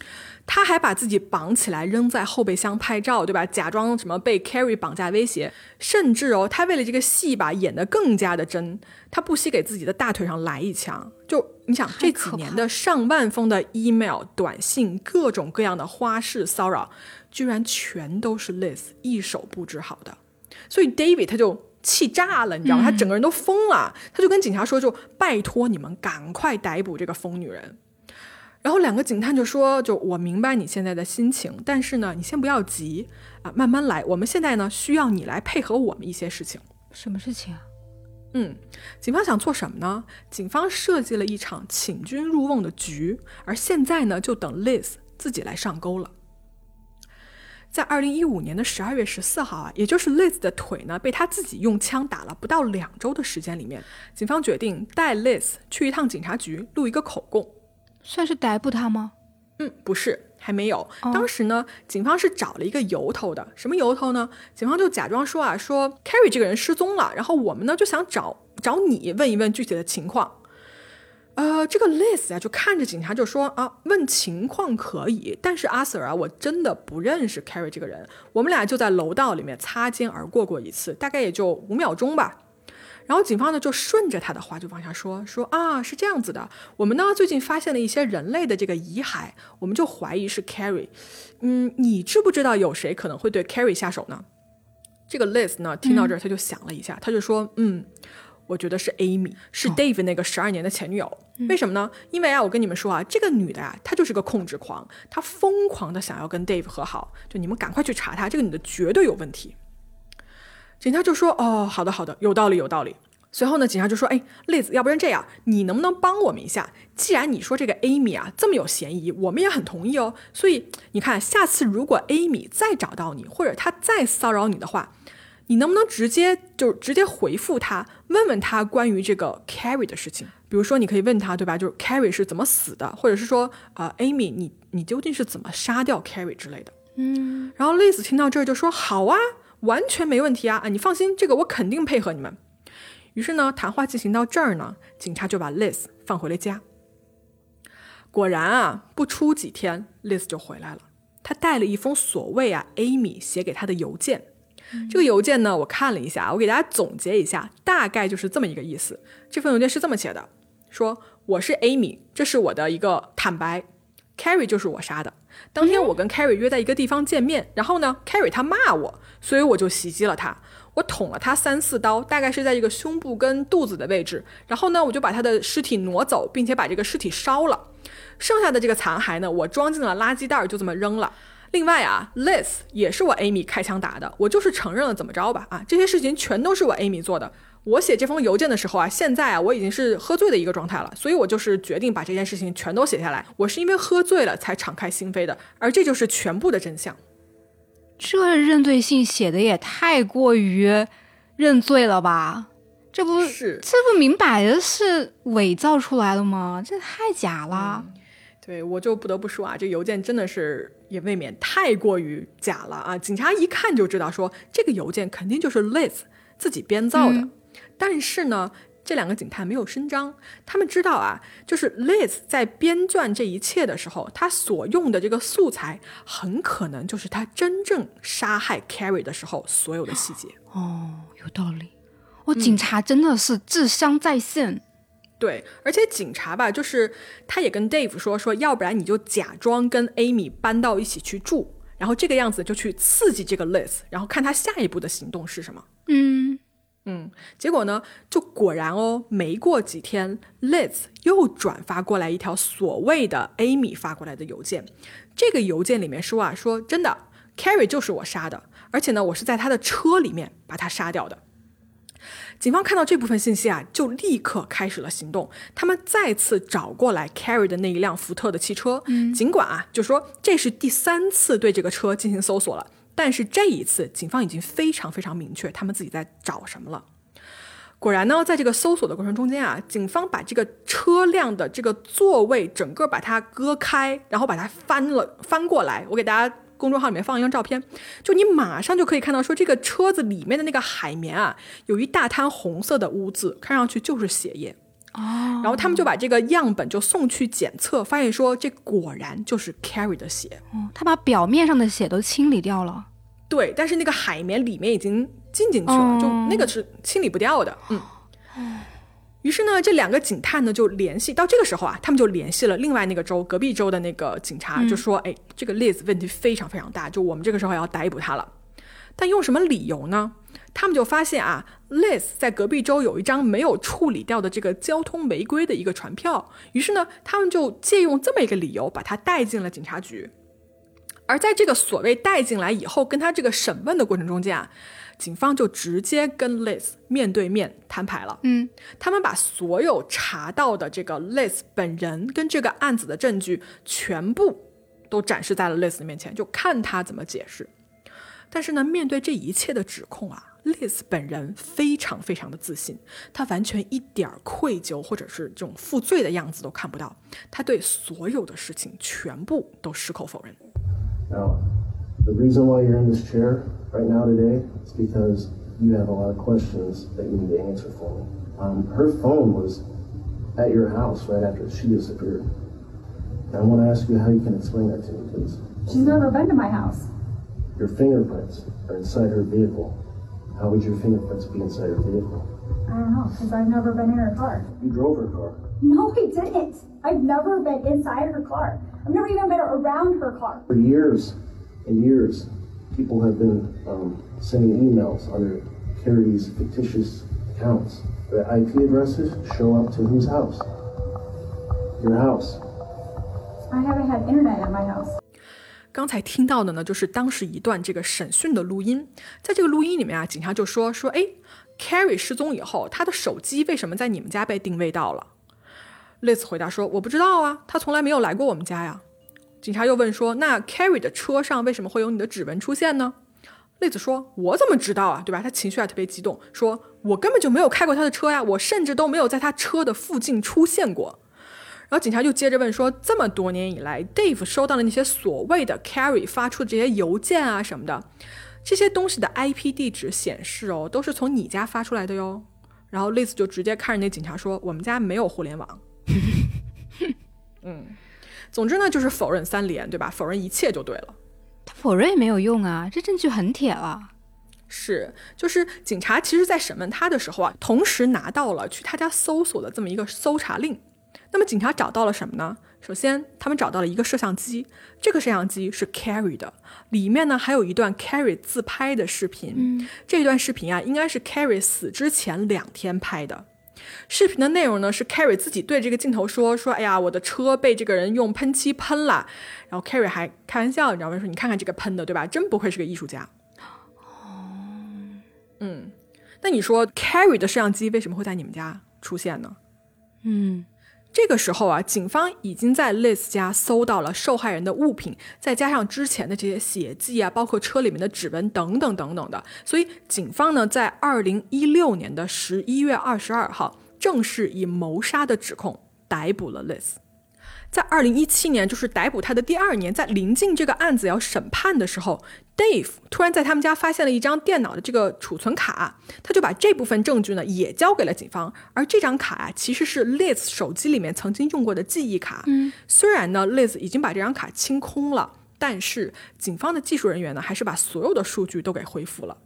[SPEAKER 1] 他还把自己绑起来扔在后备箱拍照，对吧？假装什么被 Carrie 绑架威胁，甚至哦，他为了这个戏吧演得更加的真，他不惜给自己的大腿上来一枪。就你想这几年的上万封的 email、短信，各种各样的花式骚扰，居然全都是 Liz 一手布置好的。所以 David 他就气炸了，你知道吗？他整个人都疯了，他就跟警察说：“就拜托你们赶快逮捕这个疯女人。”然后两个警探就说：“就我明白你现在的心情，但是呢，你先不要急啊，慢慢来。我们现在呢，需要你来配合我们一些事情。
[SPEAKER 2] 什么事情啊？
[SPEAKER 1] 嗯，警方想做什么呢？警方设计了一场请君入瓮的局，而现在呢，就等 Liz 自己来上钩了。在二零一五年的十二月十四号啊，也就是 Liz 的腿呢被他自己用枪打了不到两周的时间里面，警方决定带 Liz 去一趟警察局录一个口供。”
[SPEAKER 2] 算是逮捕他吗？
[SPEAKER 1] 嗯，不是，还没有。当时呢，警方是找了一个由头的。什么由头呢？警方就假装说啊，说 Carrie 这个人失踪了，然后我们呢就想找找你问一问具体的情况。呃，这个 Liz 啊，就看着警察就说啊，问情况可以，但是阿 Sir 啊，我真的不认识 Carrie 这个人，我们俩就在楼道里面擦肩而过过一次，大概也就五秒钟吧。然后警方呢就顺着他的话就往下说，说啊是这样子的，我们呢最近发现了一些人类的这个遗骸，我们就怀疑是 Carrie。嗯，你知不知道有谁可能会对 Carrie 下手呢？这个 Liz 呢听到这儿他就想了一下，他就说，嗯。我觉得是 Amy，是 Dave 那个十二年的前女友。为什么呢？因为啊，我跟你们说啊，这个女的啊，她就是个控制狂，她疯狂的想要跟 Dave 和好。就你们赶快去查她，这个女的绝对有问题。警察就说：“哦，好的，好的，有道理，有道理。”随后呢，警察就说：“哎，Liz，要不然这样，你能不能帮我们一下？既然你说这个 Amy 啊这么有嫌疑，我们也很同意哦。所以你看，下次如果 Amy 再找到你，或者她再骚扰你的话。”你能不能直接就直接回复他，问问他关于这个 Carrie 的事情？比如说，你可以问他，对吧？就是 Carrie 是怎么死的，或者是说，呃，Amy，你你究竟是怎么杀掉 Carrie 之类的？
[SPEAKER 2] 嗯。
[SPEAKER 1] 然后 Liz 听到这儿就说：“好啊，完全没问题啊！啊，你放心，这个我肯定配合你们。”于是呢，谈话进行到这儿呢，警察就把 Liz 放回了家。果然啊，不出几天，Liz 就回来了。他带了一封所谓啊 Amy 写给他的邮件。这个邮件呢，我看了一下，我给大家总结一下，大概就是这么一个意思。这份邮件是这么写的：说我是 Amy，这是我的一个坦白，Carrie 就是我杀的。当天我跟 Carrie 约在一个地方见面，然后呢，Carrie 他骂我，所以我就袭击了他，我捅了他三四刀，大概是在一个胸部跟肚子的位置。然后呢，我就把他的尸体挪走，并且把这个尸体烧了，剩下的这个残骸呢，我装进了垃圾袋，就这么扔了。另外啊，Liz 也是我 Amy 开枪打的，我就是承认了，怎么着吧？啊，这些事情全都是我 Amy 做的。我写这封邮件的时候啊，现在啊我已经是喝醉的一个状态了，所以我就是决定把这件事情全都写下来。我是因为喝醉了才敞开心扉的，而这就是全部的真相。
[SPEAKER 2] 这认罪信写的也太过于认罪了吧？这不
[SPEAKER 1] 是
[SPEAKER 2] 这不明摆着是伪造出来的吗？这太假了。
[SPEAKER 1] 对我就不得不说啊，这邮件真的是也未免太过于假了啊！警察一看就知道，说这个邮件肯定就是 Liz 自己编造的。但是呢，这两个警探没有声张，他们知道啊，就是 Liz 在编撰这一切的时候，他所用的这个素材很可能就是他真正杀害 Carrie 的时候所有的细节。
[SPEAKER 2] 哦，有道理。哦，警察真的是智商在线。
[SPEAKER 1] 对，而且警察吧，就是他也跟 Dave 说说，要不然你就假装跟 Amy 搬到一起去住，然后这个样子就去刺激这个 Liz，然后看他下一步的行动是什么。
[SPEAKER 2] 嗯
[SPEAKER 1] 嗯，结果呢，就果然哦，没过几天，Liz 又转发过来一条所谓的 Amy 发过来的邮件，这个邮件里面说啊，说真的，Carrie 就是我杀的，而且呢，我是在他的车里面把他杀掉的。警方看到这部分信息啊，就立刻开始了行动。他们再次找过来 Carrie 的那一辆福特的汽车。嗯，尽管啊，就说这是第三次对这个车进行搜索了，但是这一次警方已经非常非常明确他们自己在找什么了。果然呢，在这个搜索的过程中间啊，警方把这个车辆的这个座位整个把它割开，然后把它翻了翻过来。我给大家。公众号里面放一张照片，就你马上就可以看到，说这个车子里面的那个海绵啊，有一大滩红色的污渍，看上去就是血液。
[SPEAKER 2] 哦，
[SPEAKER 1] 然后他们就把这个样本就送去检测，发现说这果然就是 Carrie 的血。
[SPEAKER 2] 哦，他把表面上的血都清理掉了。
[SPEAKER 1] 对，但是那个海绵里面已经进进去了，就那个是清理不掉的。嗯。于是呢，这两个警探呢就联系到这个时候啊，他们就联系了另外那个州隔壁州的那个警察，就说：“哎，这个 Liz 问题非常非常大，就我们这个时候要逮捕他了。但用什么理由呢？他们就发现啊，Liz 在隔壁州有一张没有处理掉的这个交通违规的一个传票。于是呢，他们就借用这么一个理由把他带进了警察局。而在这个所谓带进来以后，跟他这个审问的过程中间啊。”警方就直接跟 Liz 面对面摊牌了。
[SPEAKER 2] 嗯，
[SPEAKER 1] 他们把所有查到的这个 Liz 本人跟这个案子的证据全部都展示在了 Liz 的面前，就看他怎么解释。但是呢，面对这一切的指控啊 ，Liz 本人非常非常的自信，他完全一点愧疚或者是这种负罪的样子都看不到，他对所有的事情全部都矢口否认。
[SPEAKER 5] The reason why you're in this chair right now today is because you have a lot of questions that you need to answer for me. Um, her phone was at your house right after she disappeared. And I want to ask you how you can explain that to me, please.
[SPEAKER 3] She's never been to my house.
[SPEAKER 5] Your fingerprints are inside her vehicle. How would your fingerprints be inside her vehicle?
[SPEAKER 3] I don't know, because I've never been in her car.
[SPEAKER 5] You drove her car.
[SPEAKER 3] No, I didn't. I've never been inside her car. I've never even been around her car.
[SPEAKER 5] For years and years, people have been um, sending emails under Carrie's fictitious accounts. The IP addresses show up to whose house? Your house.
[SPEAKER 3] I haven't had internet at my house.
[SPEAKER 1] 刚才听到的呢，就是当时一段这个审讯的录音。在这个录音里面啊，警察就说说，哎，Carrie 失踪以后，他的手机为什么在你们家被定位到了？Liz 回答说，我不知道啊，他从来没有来过我们家呀。警察又问说，那 Carrie 的车上为什么会有你的指纹出现呢？Liz 说，我怎么知道啊，对吧？他情绪还特别激动，说我根本就没有开过他的车呀，我甚至都没有在他车的附近出现过。然后警察就接着问说：“这么多年以来，Dave 收到的那些所谓的 Carrie 发出的这些邮件啊什么的，这些东西的 IP 地址显示哦，都是从你家发出来的哟。”然后 Liz 就直接看着那警察说：“我们家没有互联网。”嗯，总之呢就是否认三连，对吧？否认一切就对了。
[SPEAKER 2] 他否认也没有用啊，这证据很铁了。
[SPEAKER 1] 是，就是警察其实在审问他的时候啊，同时拿到了去他家搜索的这么一个搜查令。那么警察找到了什么呢？首先，他们找到了一个摄像机，这个摄像机是 Carrie 的，里面呢还有一段 Carrie 自拍的视频。
[SPEAKER 2] 嗯，
[SPEAKER 1] 这段视频啊，应该是 Carrie 死之前两天拍的。视频的内容呢是 Carrie 自己对这个镜头说：“说，哎呀，我的车被这个人用喷漆喷了。”然后 Carrie 还开玩笑，你知道吗？说：“你看看这个喷的，对吧？真不愧是个艺术家。”哦，嗯，那你说 Carrie 的摄像机为什么会在你们家出现呢？
[SPEAKER 2] 嗯。
[SPEAKER 1] 这个时候啊，警方已经在 Liz 家搜到了受害人的物品，再加上之前的这些血迹啊，包括车里面的指纹等等等等的，所以警方呢，在二零一六年的十一月二十二号，正式以谋杀的指控逮捕了 Liz。在二零一七年，就是逮捕他的第二年，在临近这个案子要审判的时候，Dave 突然在他们家发现了一张电脑的这个储存卡，他就把这部分证据呢也交给了警方。而这张卡啊，其实是 Liz 手机里面曾经用过的记忆卡。
[SPEAKER 2] 嗯，
[SPEAKER 1] 虽然呢，Liz 已经把这张卡清空了，但是警方的技术人员呢，还是把所有的数据都给恢复了。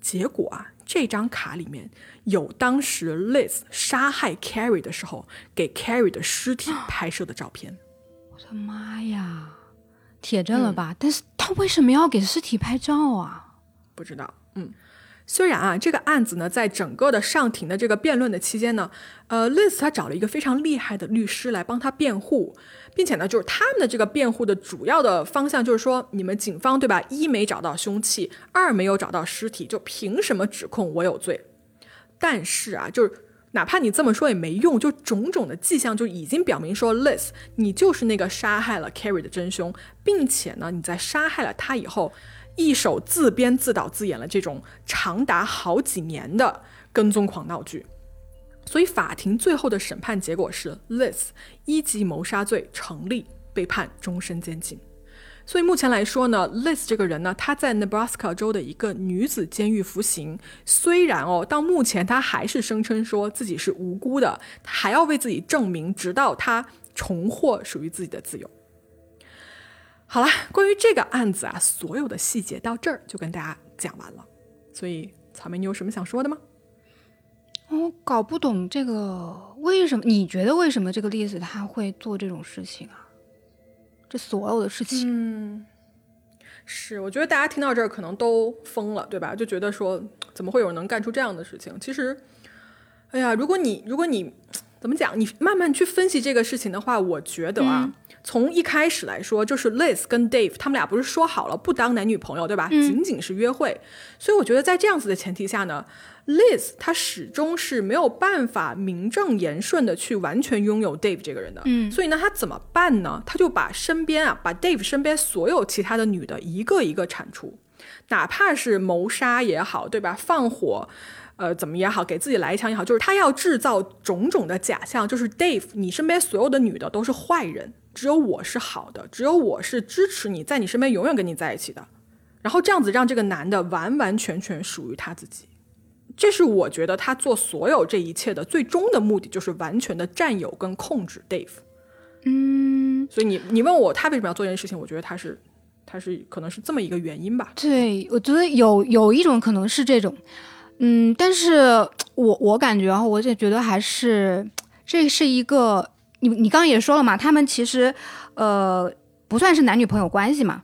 [SPEAKER 1] 结果啊，这张卡里面有当时 Liz 杀害 Carrie 的时候给 Carrie 的尸体拍摄的照片。
[SPEAKER 2] 我的妈呀，铁证了吧？但是他为什么要给尸体拍照啊？
[SPEAKER 1] 不知道。嗯，虽然啊，这个案子呢，在整个的上庭的这个辩论的期间呢，呃，Liz 他找了一个非常厉害的律师来帮他辩护。并且呢，就是他们的这个辩护的主要的方向，就是说，你们警方对吧？一没找到凶器，二没有找到尸体，就凭什么指控我有罪？但是啊，就是哪怕你这么说也没用，就种种的迹象就已经表明说，Liz，你就是那个杀害了 Carrie 的真凶，并且呢，你在杀害了他以后，一手自编自导自演了这种长达好几年的跟踪狂闹剧。所以，法庭最后的审判结果是，Liz 一级谋杀罪成立，被判终身监禁。所以目前来说呢，Liz 这个人呢，她在 Nebraska 州的一个女子监狱服刑。虽然哦，到目前她还是声称说自己是无辜的，她还要为自己证明，直到她重获属于自己的自由。好了，关于这个案子啊，所有的细节到这儿就跟大家讲完了。所以，草莓，你有什么想说的吗？
[SPEAKER 2] 我搞不懂这个为什么？你觉得为什么这个例子他会做这种事情啊？这所有的事情，
[SPEAKER 1] 嗯，是，我觉得大家听到这儿可能都疯了，对吧？就觉得说，怎么会有人能干出这样的事情？其实，哎呀，如果你如果你怎么讲，你慢慢去分析这个事情的话，我觉得啊，从一开始来说，就是 Liz 跟 Dave 他们俩不是说好了不当男女朋友，对吧？仅仅是约会，所以我觉得在这样子的前提下呢。Liz，她始终是没有办法名正言顺的去完全拥有 Dave 这个人的，
[SPEAKER 2] 嗯，
[SPEAKER 1] 所以呢，她怎么办呢？她就把身边啊，把 Dave 身边所有其他的女的一个一个铲除，哪怕是谋杀也好，对吧？放火，呃，怎么也好，给自己来一枪也好，就是她要制造种种的假象，就是 Dave，你身边所有的女的都是坏人，只有我是好的，只有我是支持你在你身边永远跟你在一起的，然后这样子让这个男的完完全全属于他自己。这是我觉得他做所有这一切的最终的目的，就是完全的占有跟控制 Dave。
[SPEAKER 2] 嗯，
[SPEAKER 1] 所以你你问我他为什么要做这件事情，我觉得他是他是可能是这么一个原因吧。
[SPEAKER 2] 对，我觉得有有一种可能是这种，嗯，但是我我感觉啊，我就觉得还是这是一个，你你刚刚也说了嘛，他们其实呃不算是男女朋友关系嘛，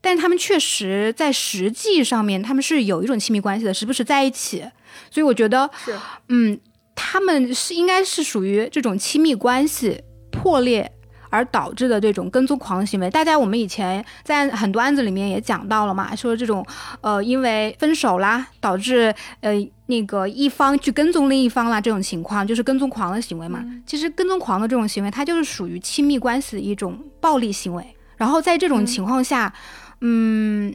[SPEAKER 2] 但是他们确实在实际上面他们是有一种亲密关系的，时不时在一起，所以我觉得
[SPEAKER 1] 是
[SPEAKER 2] 嗯，他们是应该是属于这种亲密关系破裂而导致的这种跟踪狂的行为。大家我们以前在很多案子里面也讲到了嘛，说这种呃因为分手啦，导致呃那个一方去跟踪另一方啦，这种情况就是跟踪狂的行为嘛。其实跟踪狂的这种行为，它就是属于亲密关系的一种暴力行为。然后在这种情况下，嗯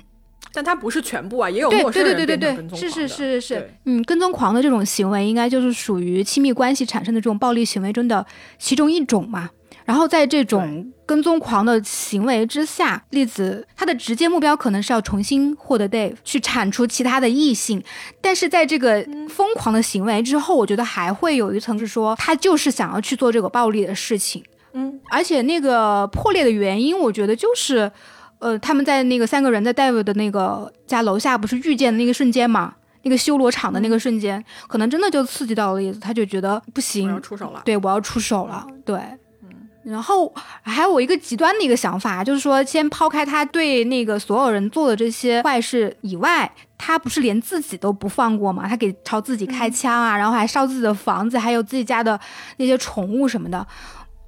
[SPEAKER 1] 但它不是全部啊，也有
[SPEAKER 2] 对
[SPEAKER 1] 陌生人
[SPEAKER 2] 对对对对是
[SPEAKER 1] 狂的
[SPEAKER 2] 是是是，嗯，跟踪狂的这种行为，应该就是属于亲密关系产生的这种暴力行为中的其中一种嘛。然后在这种跟踪狂的行为之下，栗子她的直接目标可能是要重新获得 Dave，去铲除其他的异性。但是在这个疯狂的行为之后，我觉得还会有一层是说，他就是想要去做这个暴力的事情。
[SPEAKER 1] 嗯，
[SPEAKER 2] 而且那个破裂的原因，我觉得就是，呃，他们在那个三个人在 Dave 的那个家楼下不是遇见的那个瞬间嘛，那个修罗场的那个瞬间，可能真的就刺激到了叶子，他就觉得不
[SPEAKER 1] 我
[SPEAKER 2] 行
[SPEAKER 1] 要，出手了。
[SPEAKER 2] 对我要出手了，对。然后还有我一个极端的一个想法，就是说，先抛开他对那个所有人做的这些坏事以外，他不是连自己都不放过吗？他给朝自己开枪啊，然后还烧自己的房子，还有自己家的那些宠物什么的。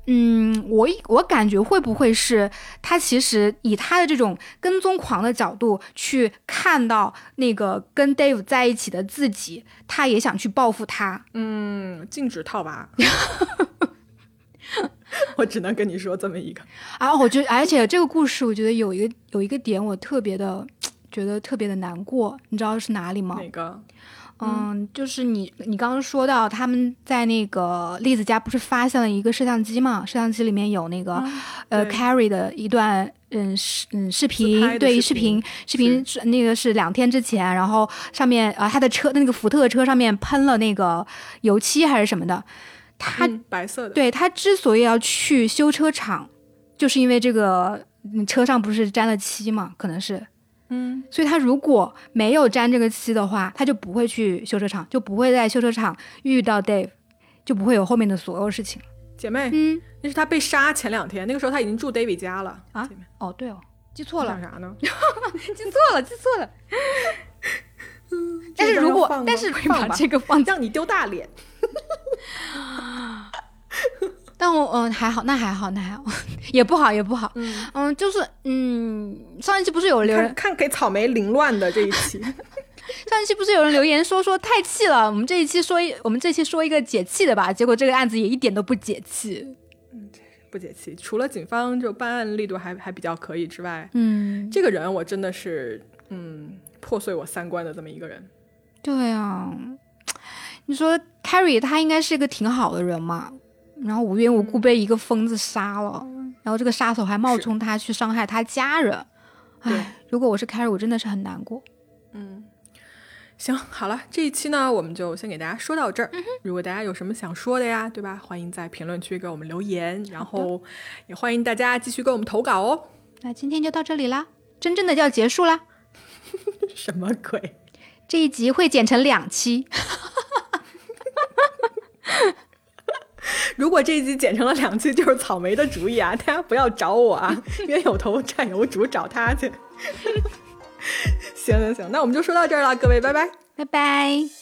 [SPEAKER 2] 嗯，我我感觉会不会是他其实以他的这种跟踪狂的角度去看到那个跟 Dave 在一起的自己，他也想去报复他。
[SPEAKER 1] 嗯，禁止套娃。我只能跟你说这么一个。
[SPEAKER 2] 啊，我觉得，而且这个故事，我觉得有一个有一个点，我特别的觉得特别的难过，你知道是哪里吗？
[SPEAKER 1] 哪个？
[SPEAKER 2] 嗯，就是你你刚刚说到他们在那个栗子家不是发现了一个摄像机嘛？摄像机里面有那个、呃 Carrie 的一段嗯视嗯视频对
[SPEAKER 1] 视
[SPEAKER 2] 视频
[SPEAKER 1] 频
[SPEAKER 2] 视频是那个是两天之前，然后上面呃他的车那个福特车上面喷了那个油漆还是什么的，他
[SPEAKER 1] 嗯白色的。
[SPEAKER 2] 对他之所以要去修车厂，就是因为这个嗯车上不是沾了漆嘛，可能是，
[SPEAKER 1] 嗯，
[SPEAKER 2] 所以他如果没有沾这个漆的话，他就不会去修车厂，就不会在修车厂遇到 Dave，就不会有后面的所有事情。
[SPEAKER 1] 姐妹，
[SPEAKER 2] 嗯，
[SPEAKER 1] 那是他被杀前两天，那个时候他已经住 David 家了
[SPEAKER 2] 啊
[SPEAKER 1] 姐妹
[SPEAKER 2] 哦，对哦，记错了，
[SPEAKER 1] 想啥呢？
[SPEAKER 2] 记错了，记错了。但是如果但是会把这个放
[SPEAKER 1] 让你丢大脸。
[SPEAKER 2] 但我嗯还好，那还好，那还好，也不好，也不好。嗯嗯就是嗯，上一期不是有留
[SPEAKER 1] 看给草莓凌乱的这一期，
[SPEAKER 2] 上一期不是有人留言说说太气了，我们这一期说一，我们这期说一个解气的吧，结果这个案子也一点都不解气。
[SPEAKER 1] 不解气。除了警方就办案力度还还比较可以之外，
[SPEAKER 2] 嗯，
[SPEAKER 1] 这个人我真的是嗯破碎我三观的这么一个人。
[SPEAKER 2] 对啊，你说 Carrie 他应该是一个挺好的人嘛，然后无缘无故被一个疯子杀了，然后这个杀手还冒充他去伤害他家人。
[SPEAKER 1] 对
[SPEAKER 2] 唉，如果我是 Carrie，我真的是很难过。
[SPEAKER 1] 嗯行，好了，这一期呢，我们就先给大家说到这儿。
[SPEAKER 2] 嗯
[SPEAKER 1] 如果大家有什么想说的呀，对吧？欢迎在评论区给我们留言，然后也欢迎大家继续给我们投稿哦。
[SPEAKER 2] 那今天就到这里啦，真正的就要结束啦。
[SPEAKER 1] 什么鬼？
[SPEAKER 2] 这一集会剪成两期，
[SPEAKER 1] 如果这一集剪成了两期，就是草莓的主意啊！大家不要找我啊，冤有头债有主，找他去。行行行，那我们就说到这儿了，各位，拜拜。
[SPEAKER 2] 拜拜。